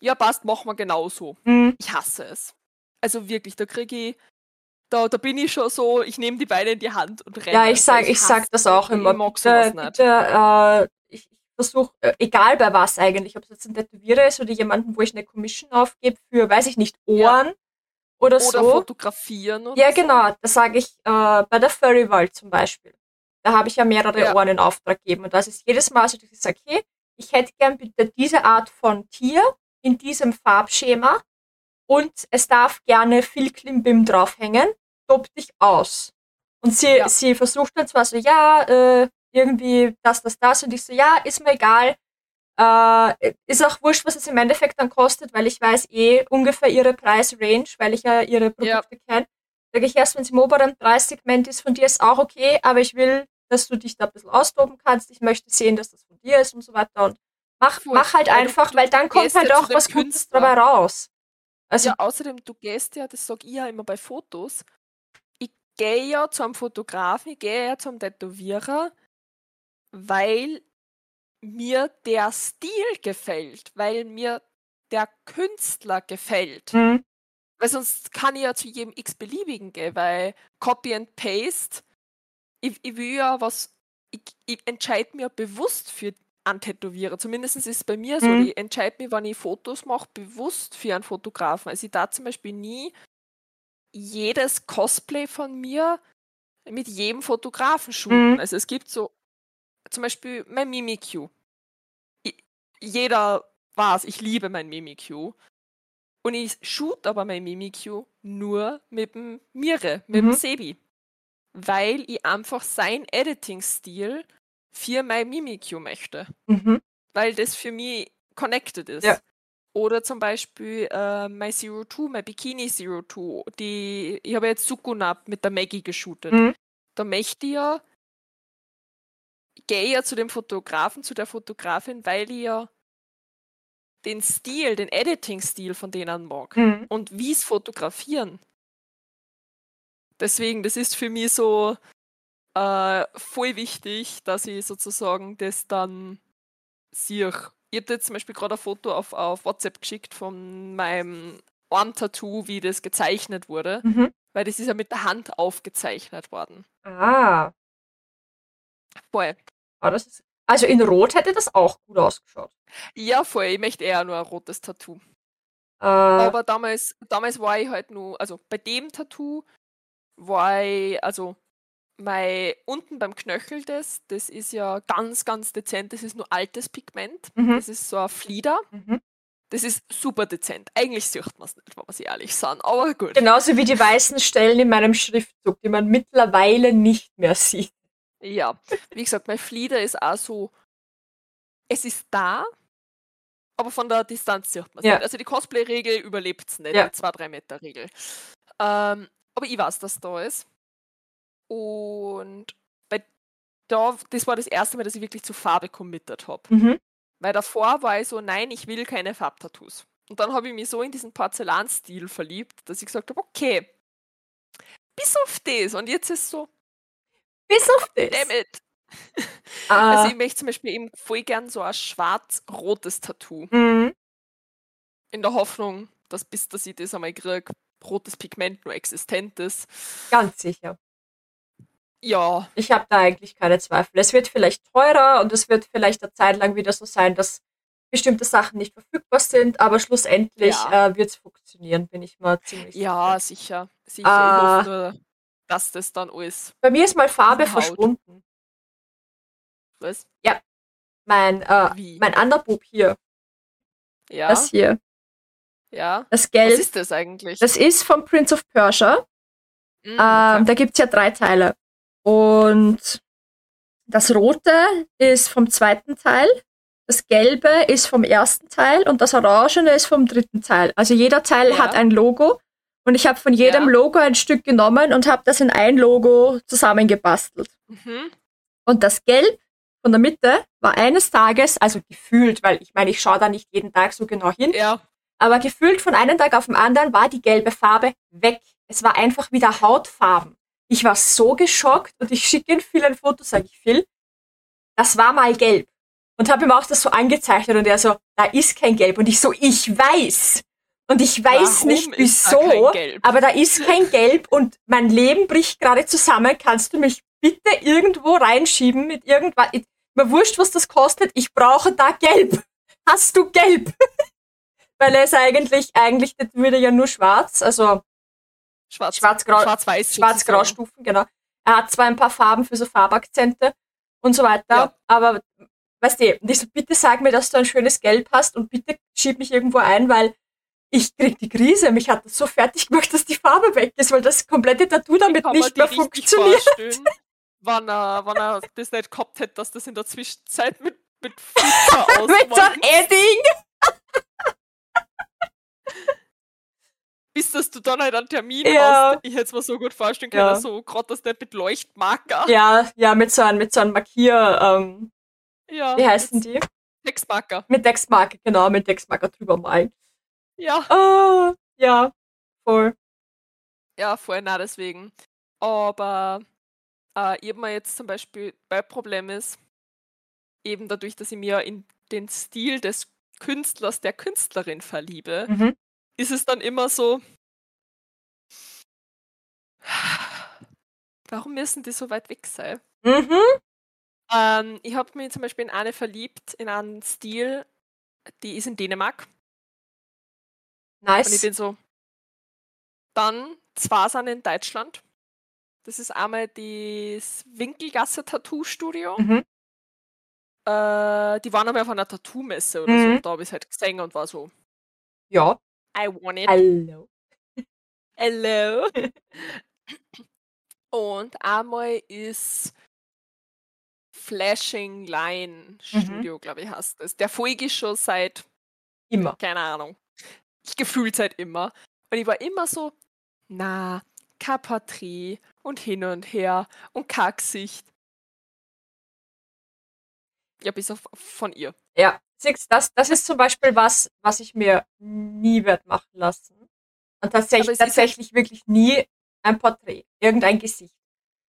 ja passt, machen wir genauso. Mhm. Ich hasse es. Also wirklich, da kriege ich, da, da bin ich schon so, ich nehme die Beine in die Hand und renne. Ja, ich sag, weil ich sag das auch Ich immer. mag Bitte, sowas nicht. bitte, äh, ich, ich versuche, äh, egal bei was eigentlich, ob es jetzt ein Tätowierer ist oder jemanden, wo ich eine Commission aufgebe für, weiß ich nicht, Ja. Ohren oder, Oder so. fotografieren oder Ja, so. genau. Das sage ich äh, bei der Furry World zum Beispiel. Da habe ich ja mehrere Ja. Ohren in Auftrag gegeben. Und das ist jedes Mal so, dass ich sage, okay, ich hätte gern bitte diese Art von Tier in diesem Farbschema und es darf gerne viel Klimbim draufhängen. Tob dich aus. Und sie, ja. sie versucht dann zwar so, ja, äh, irgendwie das, das, das. Und ich so, ja, ist mir egal. Äh, ist auch wurscht, was es im Endeffekt dann kostet, weil ich weiß eh ungefähr ihre Preisrange, weil ich ja ihre Produkte ja. kenne. Sage ich erst, wenn es im oberen Preissegment ist, von dir ist auch okay, aber ich will, dass du dich da ein bisschen austoben kannst. Ich möchte sehen, dass das von dir ist und so weiter. Und mach, mach halt einfach, weil dann kommt halt auch was Gutes dabei raus. Also ja, außerdem, du gehst ja, das sage ich ja immer bei Fotos, gehe ja zum Fotografen, ich gehe ja zum Tätowierer, weil mir der Stil gefällt, weil mir der Künstler gefällt. Mhm. Weil sonst kann ich ja zu jedem x-beliebigen gehen, weil Copy and Paste, ich, ich will ja was, ich, ich entscheide mir bewusst für einen Tätowierer. Zumindest ist es bei mir so. Mhm. Ich entscheide mich, wenn ich Fotos mache, bewusst für einen Fotografen. Also ich da zum Beispiel nie jedes Cosplay von mir mit jedem Fotografen shooten. Mhm. Also es gibt so zum Beispiel mein Mimikyu. Jeder weiß, ich liebe mein Mimikyu. Und ich shoot aber mein Mimikyu nur mit dem Mire, mit mhm. dem Sebi. Weil ich einfach sein Editing-Stil für mein Mimikyu möchte. Mhm. Weil das für mich connected ist. Ja. Oder zum Beispiel äh, mein Zero Two, mein Bikini Zero Two. Die, ich habe jetzt Sukunab mit der Maggie geshootet. Mhm. Da möchte ich ja gehe ja zu dem Fotografen, zu der Fotografin, weil ich ja den Stil, den Editing-Stil von denen mag mhm. und wie es fotografieren. Deswegen, das ist für mich so äh, voll wichtig, dass ich sozusagen das dann sehe. Ich habe jetzt zum Beispiel gerade ein Foto auf, auf WhatsApp geschickt von meinem Arm-Tattoo, wie das gezeichnet wurde, mhm. weil das ist ja mit der Hand aufgezeichnet worden. Ah. Voll. Ah, das ist, also in Rot hätte das auch gut ausgeschaut. Ja, voll. Ich möchte eher nur ein rotes Tattoo. Äh, Aber damals, damals war ich halt nur, also bei dem Tattoo war ich, also mein unten beim Knöchel das, das ist ja ganz, ganz dezent. Das ist nur altes Pigment. Mhm. Das ist so ein Flieder. Mhm. Das ist super dezent. Eigentlich sieht man es nicht, wenn wir sie ehrlich sagen. Aber gut. Genauso wie die weißen Stellen in meinem Schriftzug, die man mittlerweile nicht mehr sieht. Ja, wie gesagt, mein Flieder ist auch so, es ist da, aber von der Distanz sieht man es ja. nicht. Also die Cosplay-Regel überlebt es nicht, ja. die 2-3-Meter-Regel. Ähm, aber ich weiß, dass da ist. Und bei da, das war das erste Mal, dass ich wirklich zu Farbe committed habe. Mhm. Weil davor war ich so, nein, ich will keine Farbtattoos. Und dann habe ich mich so in diesen Porzellanstil verliebt, dass ich gesagt habe, okay, bis auf das. Und jetzt ist es so, bis auf das. Damn it. Ah. [laughs] Also ich möchte zum Beispiel eben voll gern so ein schwarz-rotes Tattoo. Mhm. In der Hoffnung, dass bis dass ich das einmal kriege, rotes Pigment nur existent ist. Ganz sicher. Ja. Ich habe da eigentlich keine Zweifel. Es wird vielleicht teurer und es wird vielleicht eine Zeit lang wieder so sein, dass bestimmte Sachen nicht verfügbar sind, aber schlussendlich ja. äh, wird es funktionieren, bin ich mal ziemlich sicher. Ja, sicher. sicher. Äh, hoffe dass das dann alles. Bei mir ist mal Farbe verschwunden. Was? Ja. Mein, äh, mein Underboob hier. Ja. Das hier. Ja. Das Gelb. Was ist das eigentlich? Das ist vom Prince of Persia. Mhm, okay. ähm, da gibt es ja drei Teile. Und das Rote ist vom zweiten Teil, das Gelbe ist vom ersten Teil und das Orangene ist vom dritten Teil. Also jeder Teil ja. hat ein Logo und ich habe von jedem ja. Logo ein Stück genommen und habe das in ein Logo zusammengebastelt. Mhm. Und das Gelb von der Mitte war eines Tages, also gefühlt, weil ich meine, ich schaue da nicht jeden Tag so genau hin, ja. aber gefühlt von einem Tag auf den anderen war die gelbe Farbe weg. Es war einfach wieder Hautfarben. Ich war so geschockt und ich schicke ihm vielen Fotos, sage ich, Phil, das war mal gelb. Und habe ihm auch das so angezeichnet und er so, da ist kein Gelb. Und ich so, ich weiß. Und ich weiß Warum nicht wieso, da aber da ist kein Gelb und mein Leben bricht gerade zusammen. Kannst du mich bitte irgendwo reinschieben mit irgendwas? Mir wurscht, was das kostet. Ich brauche da Gelb. Hast du Gelb? [laughs] Weil er ist eigentlich, eigentlich, das würde ja nur schwarz, also schwarz, schwarz-grau, schwarz-weiß, schwarz-grau Stufen, genau. Er hat zwar ein paar Farben für so Farbakzente und so weiter, ja. aber weißt du, ich so, bitte sag mir, dass du ein schönes Gelb hast und bitte schieb mich irgendwo ein, weil ich krieg die Krise. Mich hat das so fertig gemacht, dass die Farbe weg ist, weil das komplette Tattoo damit nicht mehr funktioniert. Wann er, wann er das nicht gehabt hätte, dass das in der Zwischenzeit mit, mit Flitzer [laughs] Mit so einem Edding! Bis dass du dann halt einen Termin ja. hast. Ich hätte es mir so gut vorstellen können, ja. so gerade das nicht mit Leuchtmarker. Ja, ja, mit so einem, mit so einem Markier, ähm, ja, wie heißen die? Textmarker. Mit Textmarker, genau, mit Textmarker drüber malen. Ja. Oh, ja, voll. Ja, voll nah deswegen. Aber äh, ich habe mir jetzt zum Beispiel, mein Problem ist, eben dadurch, dass ich mir in den Stil des Künstlers, der Künstlerin verliebe, mhm. Ist es dann immer so, warum müssen die so weit weg sein? Mhm. Ähm, ich habe mich zum Beispiel in eine verliebt, in einen Stil, die ist in Dänemark. Nice. Und ich bin so. Dann zwei sind in Deutschland. Das ist einmal das Winkelgasse Tattoo Studio. Mhm. Äh, die waren einmal auf einer Tattoo-Messe oder mhm. so. Da habe ich es halt gesehen und war so. Ja. I want it. Hello. [laughs] Hello. [coughs] und einmal ist Flashing Line mhm. Studio, mhm. glaube ich, heißt es. Der folge ich schon seit immer. Keine Ahnung. Ich gefühlt seit immer. Und ich war immer so, na, kein Porträt und hin und her und kein Gesicht. Ja, bis auf von ihr. Ja, das, das ist zum Beispiel was, was ich mir nie werde machen lassen. Und tatsächlich, tatsächlich wirklich nie ein Porträt, irgendein Gesicht.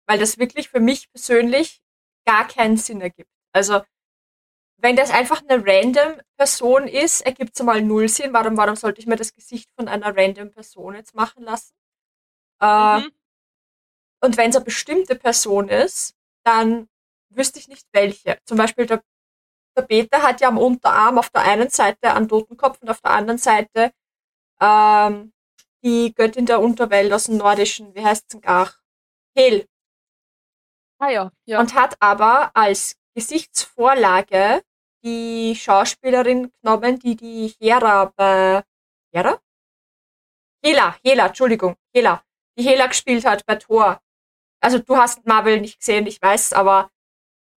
Weil das wirklich für mich persönlich gar keinen Sinn ergibt. Also, wenn das einfach eine random Person ist, ergibt es mal null Sinn. Warum, warum sollte ich mir das Gesicht von einer random Person jetzt machen lassen? Äh, mhm. Und wenn es eine bestimmte Person ist, dann wüsste ich nicht welche. Zum Beispiel der, der Peter hat ja am Unterarm auf der einen Seite einen Totenkopf und auf der anderen Seite ähm, die Göttin der Unterwelt aus dem Nordischen, wie heißt es denn gar? Hel. Ah ja, ja. Und hat aber als Gesichtsvorlage die Schauspielerin genommen, die die Hera bei Hera? Hela, Hela, Entschuldigung, Hela, die Hela gespielt hat bei Thor. Also du hast Marvel nicht gesehen, ich weiß, aber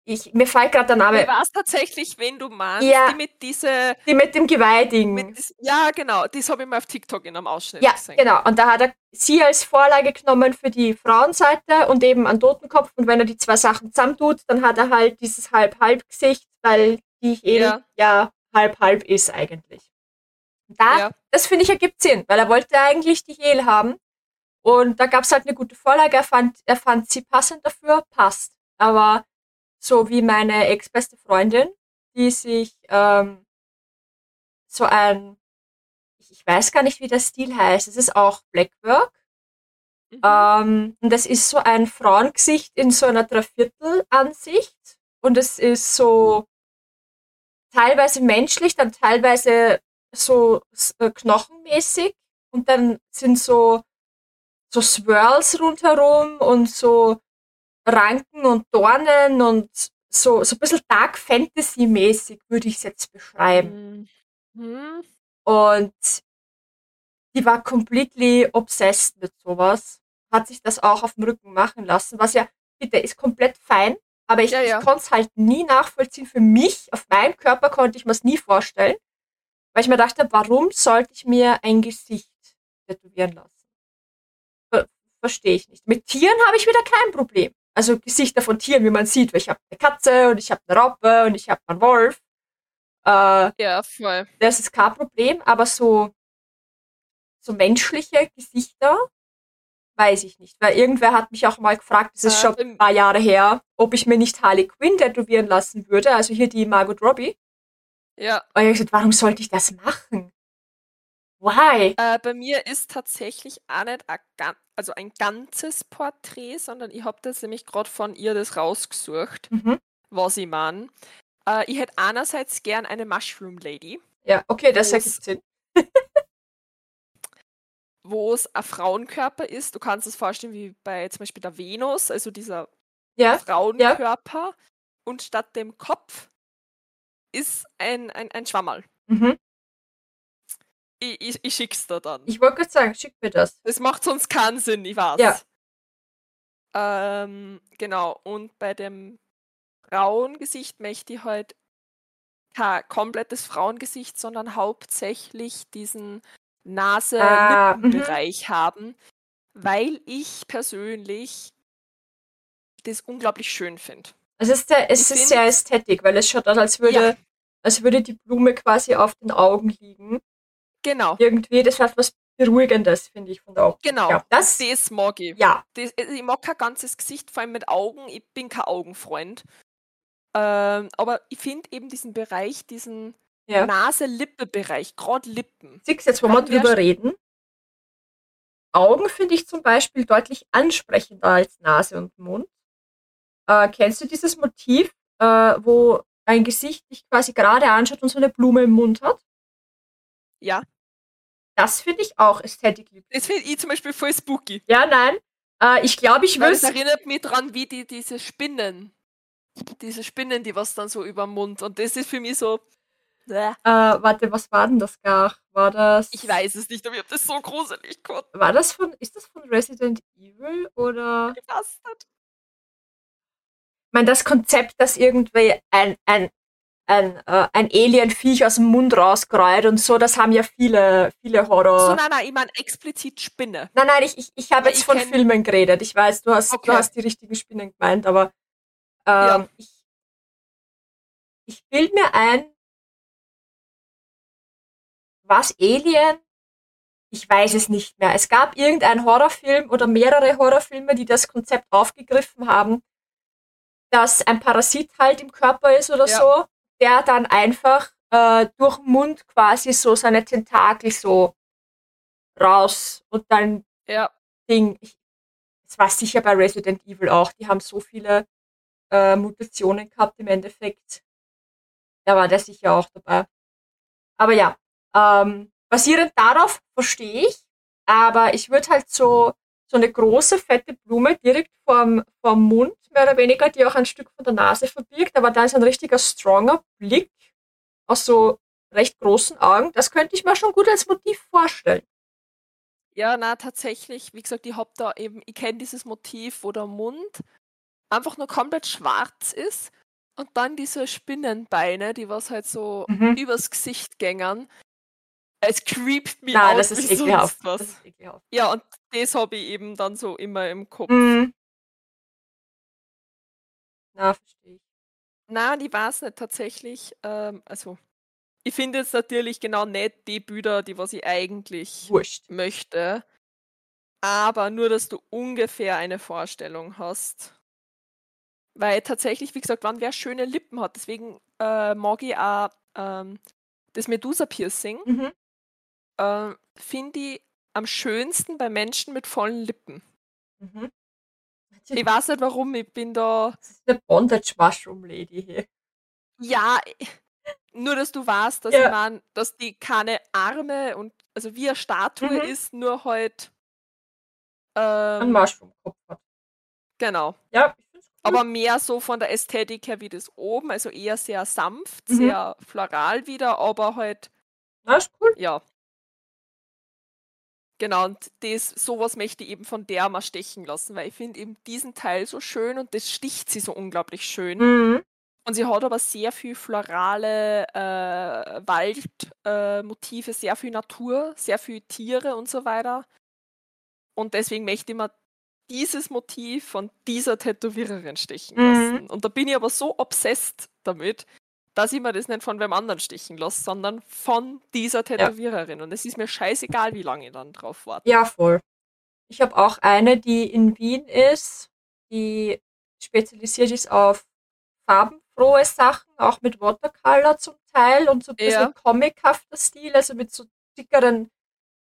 ich, mir fällt gerade der Name. Ich weiß tatsächlich, wen du meinst. Ja, die mit diese. Die mit dem Geweihding. ja, genau. Das habe ich mal auf TikTok in einem Ausschnitt ja, gesehen. Genau. Und da hat er sie als Vorlage genommen für die Frauenseite und eben einen Totenkopf. Und wenn er die zwei Sachen zusammentut, dann hat er halt dieses Halb-Halb-Gesicht, weil die eh ja. ja halb-halb ist eigentlich. Da, ja. das finde ich ergibt Sinn, weil er wollte eigentlich die Hel haben. Und da gab es halt eine gute Vorlage. Er fand, er fand sie passend dafür, passt. Aber so wie meine ex-beste Freundin, die sich ähm, so ein, ich weiß gar nicht, wie der Stil heißt, es ist auch Blackwork. Mhm. Ähm, und das ist so ein Frauengesicht in so einer Dreiviertel-Ansicht. Und es ist so teilweise menschlich, dann teilweise so äh, knochenmäßig. Und dann sind so, so Swirls rundherum und so Ranken und Dornen und so, so ein bisschen Dark Fantasy-mäßig würde ich es jetzt beschreiben. Mhm. Und die war completely obsessed mit sowas. Hat sich das auch auf dem Rücken machen lassen, was ja, bitte, ist komplett fein. Aber ich, ja, ja. ich konnte es halt nie nachvollziehen. Für mich, auf meinem Körper konnte ich mir es nie vorstellen. Weil ich mir dachte, warum sollte ich mir ein Gesicht tätowieren lassen? Ver Verstehe ich nicht. Mit Tieren habe ich wieder kein Problem also Gesichter von Tieren, wie man sieht, weil ich habe eine Katze und ich habe eine Raupe und ich habe einen Wolf. Äh, ja, voll. Das ist kein Problem, aber so, so menschliche Gesichter weiß ich nicht. Weil irgendwer hat mich auch mal gefragt, das ist äh, schon ein paar Jahre her, ob ich mir nicht Harley Quinn tätowieren lassen würde, also hier die Margot Robbie. Ja. Und ich habe gesagt, warum sollte ich das machen? Why? Äh, bei mir ist tatsächlich auch nicht ein, also ein ganzes Porträt, sondern ich habe das nämlich gerade von ihr das rausgesucht, mhm. was ich meine. Äh, ich hätte einerseits gern eine Mushroom Lady. Ja, okay, das ergibt Sinn. wo es ein Frauenkörper ist. Du kannst es vorstellen wie bei zum Beispiel der Venus, also dieser ja, Frauenkörper. Ja. Und statt dem Kopf ist ein, ein, ein Schwammerl. Mhm. Ich, ich, ich schick's dir dann. Ich wollte gerade sagen, schick mir das. Das macht sonst keinen Sinn, ich weiß. Ja. Ähm, genau, und bei dem Frauengesicht möchte ich halt kein komplettes Frauengesicht, sondern hauptsächlich diesen Ah, mhm. Nase-Lippenbereich haben, weil ich persönlich das unglaublich schön finde. Es ist, sehr, es Ich ist sehr ästhetisch, weil es schaut aus, als würde, als würde die Blume quasi auf den Augen liegen. Genau, Irgendwie, das hat was Beruhigendes, finde ich, von der Optik. genau. Ja, das, Das mag ich. ja, Das, also ich mag kein ganzes Gesicht, vor allem mit Augen. Ich bin kein Augenfreund. Ähm, aber ich finde eben diesen Bereich, diesen ja. Nase-Lippe-Bereich, gerade Lippen. Siehst jetzt, wo wir drüber reden. Augen finde ich zum Beispiel deutlich ansprechender als Nase und Mund. Äh, kennst du dieses Motiv, äh, wo ein Gesicht dich quasi gerade anschaut und so eine Blume im Mund hat? Ja, Das finde ich auch ästhetisch. das finde ich zum Beispiel voll spooky. Ja, nein. Äh, ich glaube, ich würde es erinnert mich dran, wie die, diese Spinnen. Diese Spinnen, die was dann so über den Mund. Und das ist für mich so. Äh, warte, was war denn das gar? War das. Ich weiß es nicht, aber ich habe das so gruselig gefunden. War das von. Ist das von Resident Evil oder. Ich weiß nicht. Ich meine, das Konzept, dass irgendwie ein, ein, ein, äh, ein Alien-Viech aus dem Mund rausgereut und so, das haben ja viele, viele Horror. So, nein, nein, ich meine explizit Spinne. Nein, nein, ich, ich, ich habe jetzt ich von Filmen geredet. Ich weiß, du hast, Okay. du hast die richtigen Spinnen gemeint, aber ähm, Ja. ich, ich bild mir ein, was Alien? Ich weiß es nicht mehr. Es gab irgendeinen Horrorfilm oder mehrere Horrorfilme, die das Konzept aufgegriffen haben, dass ein Parasit halt im Körper ist oder Ja. so, der dann einfach äh, durch den Mund quasi so seine Tentakel so raus und dann Ja, Ding. Das war sicher bei Resident Evil auch. Die haben so viele äh, Mutationen gehabt im Endeffekt. Da war der sicher auch dabei. Aber ja, ähm, basierend darauf verstehe ich, aber ich würde halt so, so eine große, fette Blume direkt vorm, vorm Mund, mehr oder weniger, die auch ein Stück von der Nase verbirgt, aber da ist ein richtiger stronger Blick aus so recht großen Augen. Das könnte ich mir schon gut als Motiv vorstellen. ja, na tatsächlich, wie gesagt, ich hab da eben, ich kenne dieses Motiv, wo der Mund einfach nur komplett schwarz ist und dann diese Spinnenbeine, die was halt so Mhm. übers Gesicht gängern. Es creept mich Nein, aus das ist ekelhaft. was. Das ist ekelhaft. Ja, und das habe ich eben dann so immer im Kopf. Mhm. Na, verstehe ich. Nein, ich weiß nicht tatsächlich. Ähm, also, ich finde jetzt natürlich genau nicht die Bilder, die was ich eigentlich Wurscht. möchte. Aber nur, dass du ungefähr eine Vorstellung hast. Weil tatsächlich, wie gesagt, wenn wer schöne Lippen hat, deswegen äh, mag ich auch ähm, das Medusa-Piercing, Mhm. Äh, finde ich am schönsten bei Menschen mit vollen Lippen. Mhm. Ich weiß nicht warum, ich bin da. Das ist eine Bondage Mushroom Lady hier. Ja, nur dass du weißt, dass Ja. ich mein, dass die keine Arme und also wie eine Statue Mhm. ist, nur halt. Ein Ähm, Mushroom-Kopf hat. genau. Ja, cool. Aber mehr so von der Ästhetik her wie das oben, also eher sehr sanft, Mhm. sehr floral wieder, aber halt, Na, ist cool. ja. Genau, und das, sowas möchte ich eben von der mal stechen lassen, weil ich finde eben diesen Teil so schön und das sticht sie so unglaublich schön. Mhm. Und sie hat aber sehr viel florale äh, Waldmotive, äh, sehr viel Natur, sehr viel Tiere und so weiter. Und deswegen möchte ich mir dieses Motiv von dieser Tätowiererin stechen Mhm. lassen. Und da bin ich aber so obsessed damit, dass ich mir das nicht von wem anderen stechen lasse, sondern von dieser Tätowiererin. Und es ist mir scheißegal, wie lange ich dann drauf warte. Ja, voll. Ich habe auch eine, die in Wien ist, die spezialisiert ist auf farbenfrohe Sachen, auch mit Watercolor zum Teil und so ein bisschen Ja. comichafter Stil, also mit so dickeren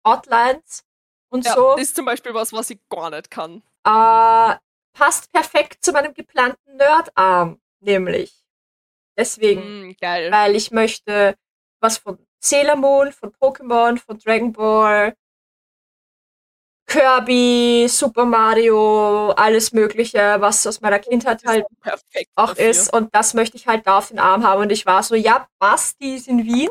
Outlines und Ja, so. das ist zum Beispiel was, was ich gar nicht kann. Äh, passt perfekt zu meinem geplanten Nerdarm, nämlich. Deswegen, Mm, geil. weil ich möchte was von Sailor Moon, von Pokémon, von Dragon Ball, Kirby, Super Mario, alles Mögliche, was aus meiner Kindheit Das ist halt auch dafür. ist. Und das möchte ich halt da auf den Arm haben. Und ich war so, ja, passt, die ist in Wien.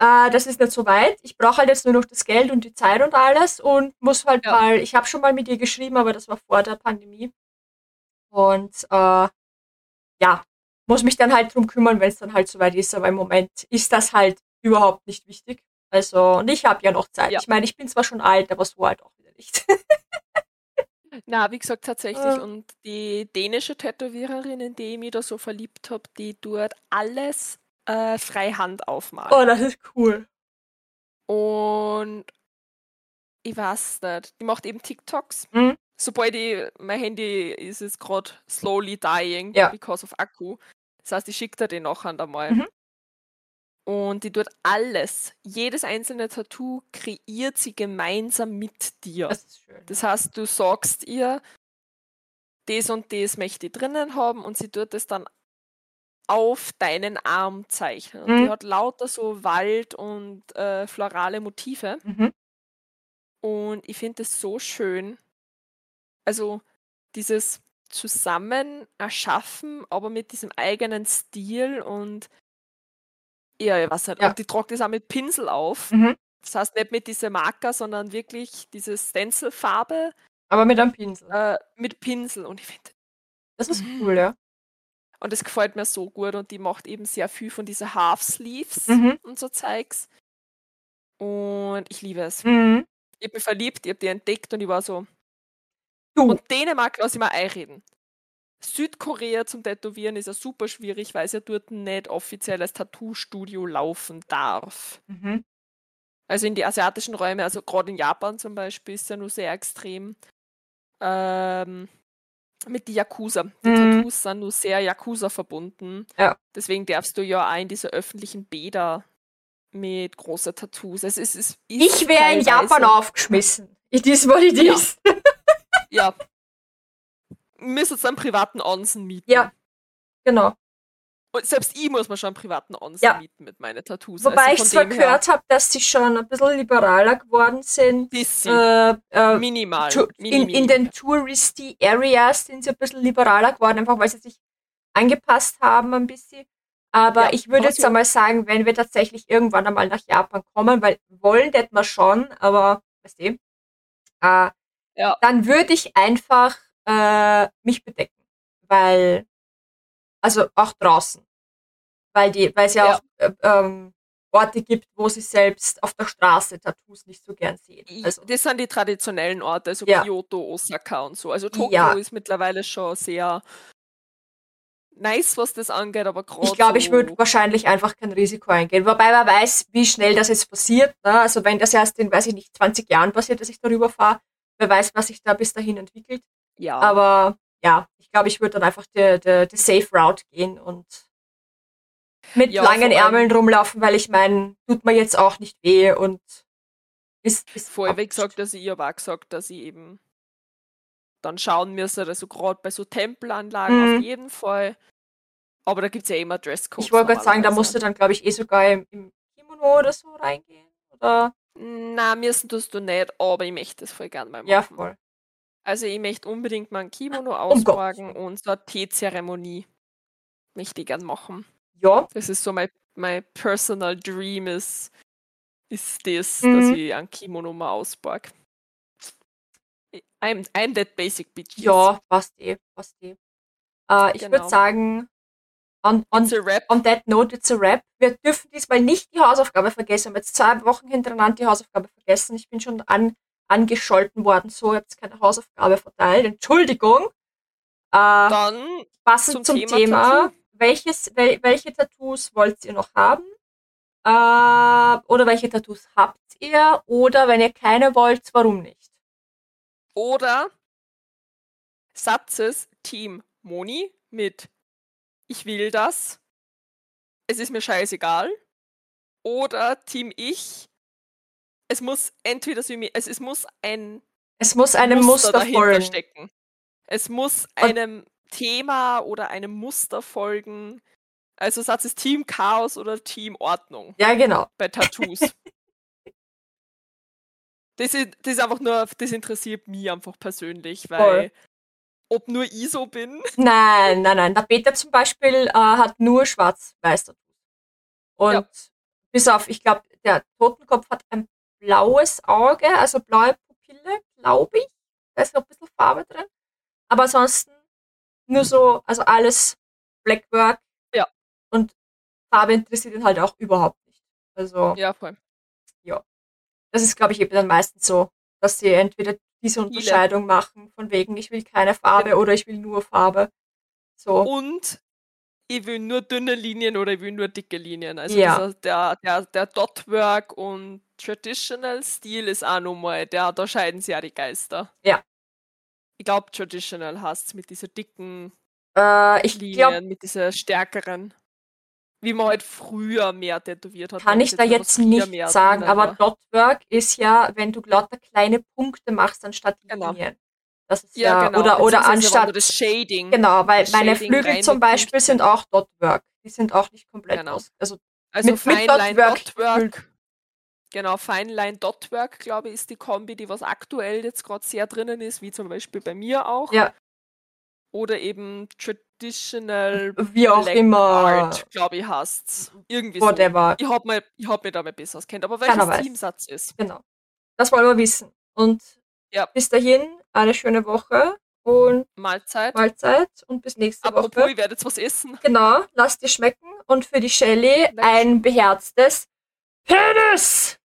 äh, das ist nicht so weit. Ich brauche halt jetzt nur noch das Geld und die Zeit und alles und muss halt ja. mal, ich habe schon mal mit ihr geschrieben, aber das war vor der Pandemie. Und äh, ja, muss mich dann halt drum kümmern, wenn es dann halt soweit ist. Aber im Moment ist das halt überhaupt nicht wichtig. Also, und ich habe ja noch Zeit. Ja. Ich meine, ich bin zwar schon alt, aber so alt auch wieder nicht. [laughs] Na, wie gesagt, tatsächlich. Äh. Und die dänische Tätowiererin, in die ich mich da so verliebt habe, die tut alles äh, freihand aufmalen. Oh, das ist cool. Und ich weiß nicht, die macht eben TikToks. Mhm. Sobald ich, mein Handy ist jetzt gerade slowly dying ja. because of Akku. Das heißt, ich schicke dir den nachher einmal. Mhm. Und die tut alles, jedes einzelne Tattoo kreiert sie gemeinsam mit dir. Das ist schön. Das heißt, du sagst ihr, das und das möchte ich drinnen haben und sie tut es dann auf deinen Arm zeichnen. Mhm. Die hat lauter so Wald- und äh, florale Motive. Mhm. Und ich finde es so schön. Also dieses zusammen erschaffen, aber mit diesem eigenen Stil und ja, weiß nicht. Ja. Und die tragt das auch mit Pinsel auf. Mhm. Das heißt nicht mit dieser Marker, sondern wirklich diese Stencilfarbe. Aber mit einem Pinsel. Äh, mit Pinsel. Und ich finde. Das ist cool, ja. Und das gefällt mir so gut. Und die macht eben sehr viel von diesen Half-Sleeves mhm. und so Zeugs. Und ich liebe es. Mhm. Ich bin verliebt, ich habe die entdeckt und ich war so. Du. Und Dänemark lasse ich mal einreden. Südkorea zum Tätowieren ist ja super schwierig, weil es ja dort nicht offiziell als Tattoo-Studio laufen darf. Mhm. Also in die asiatischen Räume, also gerade in Japan zum Beispiel, ist ja nur sehr extrem. Ähm, mit die Yakuza. Die mhm. Tattoos sind nur sehr Yakuza verbunden. Ja. Deswegen darfst du ja auch in diese öffentlichen Bäder mit großen Tattoos. Es ist, es ist ich wäre in Japan aufgeschmissen. It is what it is. Ja. Ja müsst jetzt einen privaten Onsen mieten. Ja, genau. Und selbst ich muss mir schon einen privaten Onsen ja. mieten mit meinen Tattoos. Wobei also ich zwar gehört habe, dass sie schon ein bisschen liberaler geworden sind. Bisschen. Äh, äh, Minimal. in, in, den Touristy Areas sind sie ein bisschen liberaler geworden, einfach weil sie sich angepasst haben ein bisschen. Aber ja, ich würde jetzt einmal sagen, wenn wir tatsächlich irgendwann einmal nach Japan kommen, weil wollen das wir schon, aber weißt du, äh, ja. dann würde ich einfach äh, mich bedecken. Weil, also auch draußen. Weil die, weil es ja, ja. auch äh, ähm, Orte gibt, wo sie selbst auf der Straße Tattoos nicht so gern sehen. Also, das sind die traditionellen Orte, also ja. Kyoto, Osaka und so. Also Tokio ja. ist mittlerweile schon sehr nice, was das angeht, aber gerade. Ich glaube, so ich würde wahrscheinlich einfach kein Risiko eingehen. Wobei man weiß, wie schnell das jetzt passiert. Ne? Also wenn das erst in, weiß ich nicht, 20 Jahren passiert, dass ich darüber fahre, wer weiß, was sich da bis dahin entwickelt. Ja. Aber ja, ich glaube, ich würde dann einfach die, die, die Safe Route gehen und mit ja, langen Ärmeln rumlaufen, weil ich meine, tut mir jetzt auch nicht weh und ist, ist Vorher gesagt, dass ich aber auch gesagt, dass ich eben dann schauen müsste, also gerade bei so Tempelanlagen mhm. auf jeden Fall. Aber da gibt es ja immer Dresscodes. Ich wollte gerade sagen, da musst du dann, glaube ich, eh sogar im, im Kimono oder so reingehen, oder? Na, müssen tust du nicht, aber ich möchte das voll gern mal machen. Ja, voll. Also ich möchte unbedingt mal ein Kimono ausborgen oh und so eine Teezeremonie möchte ich gern machen. Ja. Das ist so mein, mein personal dream ist, ist das, mhm. dass ich ein Kimono mal ausborg. I'm, I'm that basic bitch. Ja, passt eh, passt eh. Uh, ich genau. würde sagen, on, on, on that note, it's a rap. Wir dürfen diesmal nicht die Hausaufgabe vergessen. Wir haben jetzt zwei Wochen hintereinander die Hausaufgabe vergessen. Ich bin schon an angescholten worden, so, ihr habt keine Hausaufgabe verteilt, Entschuldigung. Äh, Dann passend zum, Thema, Thema welches, wel, welche Tattoos wollt ihr noch haben? Äh, oder welche Tattoos habt ihr? Oder wenn ihr keine wollt, warum nicht? Oder Satzes Team Moni mit Ich will das. Es ist mir scheißegal. Oder Team Ich es muss entweder so, also es muss ein es muss einem Muster, Muster folgen. stecken. Es muss einem Und Thema oder einem Muster folgen. Also Satz ist Team Chaos oder Team Ordnung. Ja, genau. Bei Tattoos. [laughs] das, ist, das ist einfach nur, das interessiert mich einfach persönlich, weil Voll. Ob nur ich so bin. [laughs] Nein, nein, nein. Der Peter zum Beispiel äh, hat nur schwarz-weiß Tattoos. Und ja bis auf, ich glaube, der Totenkopf hat ein blaues Auge, also blaue Pupille, glaube ich. Da ist noch ein bisschen Farbe drin. Aber ansonsten nur so, also alles Blackwork. Ja. Und Farbe interessiert ihn halt auch überhaupt nicht. Also. Ja, voll. Ja. Das ist, glaube ich, eben dann meistens so, dass sie entweder diese Unterscheidung machen, von wegen, ich will keine Farbe ja. oder ich will nur Farbe. So. Und ich will nur dünne Linien oder ich will nur dicke Linien. Also ja. dieser, der, der, der Dotwork und Traditional Stil ist auch nochmal, der, da scheiden sich ja die Geister. Ja. Ich glaube, Traditional hast mit dieser dicken äh, ich Linien, glaub, mit dieser stärkeren. Wie man halt früher mehr tätowiert hat. Kann ich da jetzt nicht sagen, aber Dotwork ist ja, wenn du lauter kleine Punkte machst anstatt genau. Linien. Das ist ja, ja genau. oder, oder anstatt das Shading. Genau, weil das meine Shading Flügel zum Beispiel Punkte. sind auch Dotwork. Die sind auch nicht komplett genau. aus. Also, also mit, mit Dotwork. Dotwork Genau, Feinline Dotwork, glaube ich, ist die Kombi, die was aktuell jetzt gerade sehr drinnen ist, wie zum Beispiel bei mir auch. Ja. Oder eben Traditional Wie auch Black immer. Art, glaube ich, heißt Irgendwie Whatever. so. Ich habe mich, hab mich damit besser auskennt, aber welches Keiner weiß. Teamsatz ist. Genau. Das wollen wir wissen. Und Ja. bis dahin eine schöne Woche und Mahlzeit. Mahlzeit und bis nächste Apropos, Woche. ich werde jetzt was essen. Genau, lasst dir schmecken und für die Shelly ein beherztes Penis!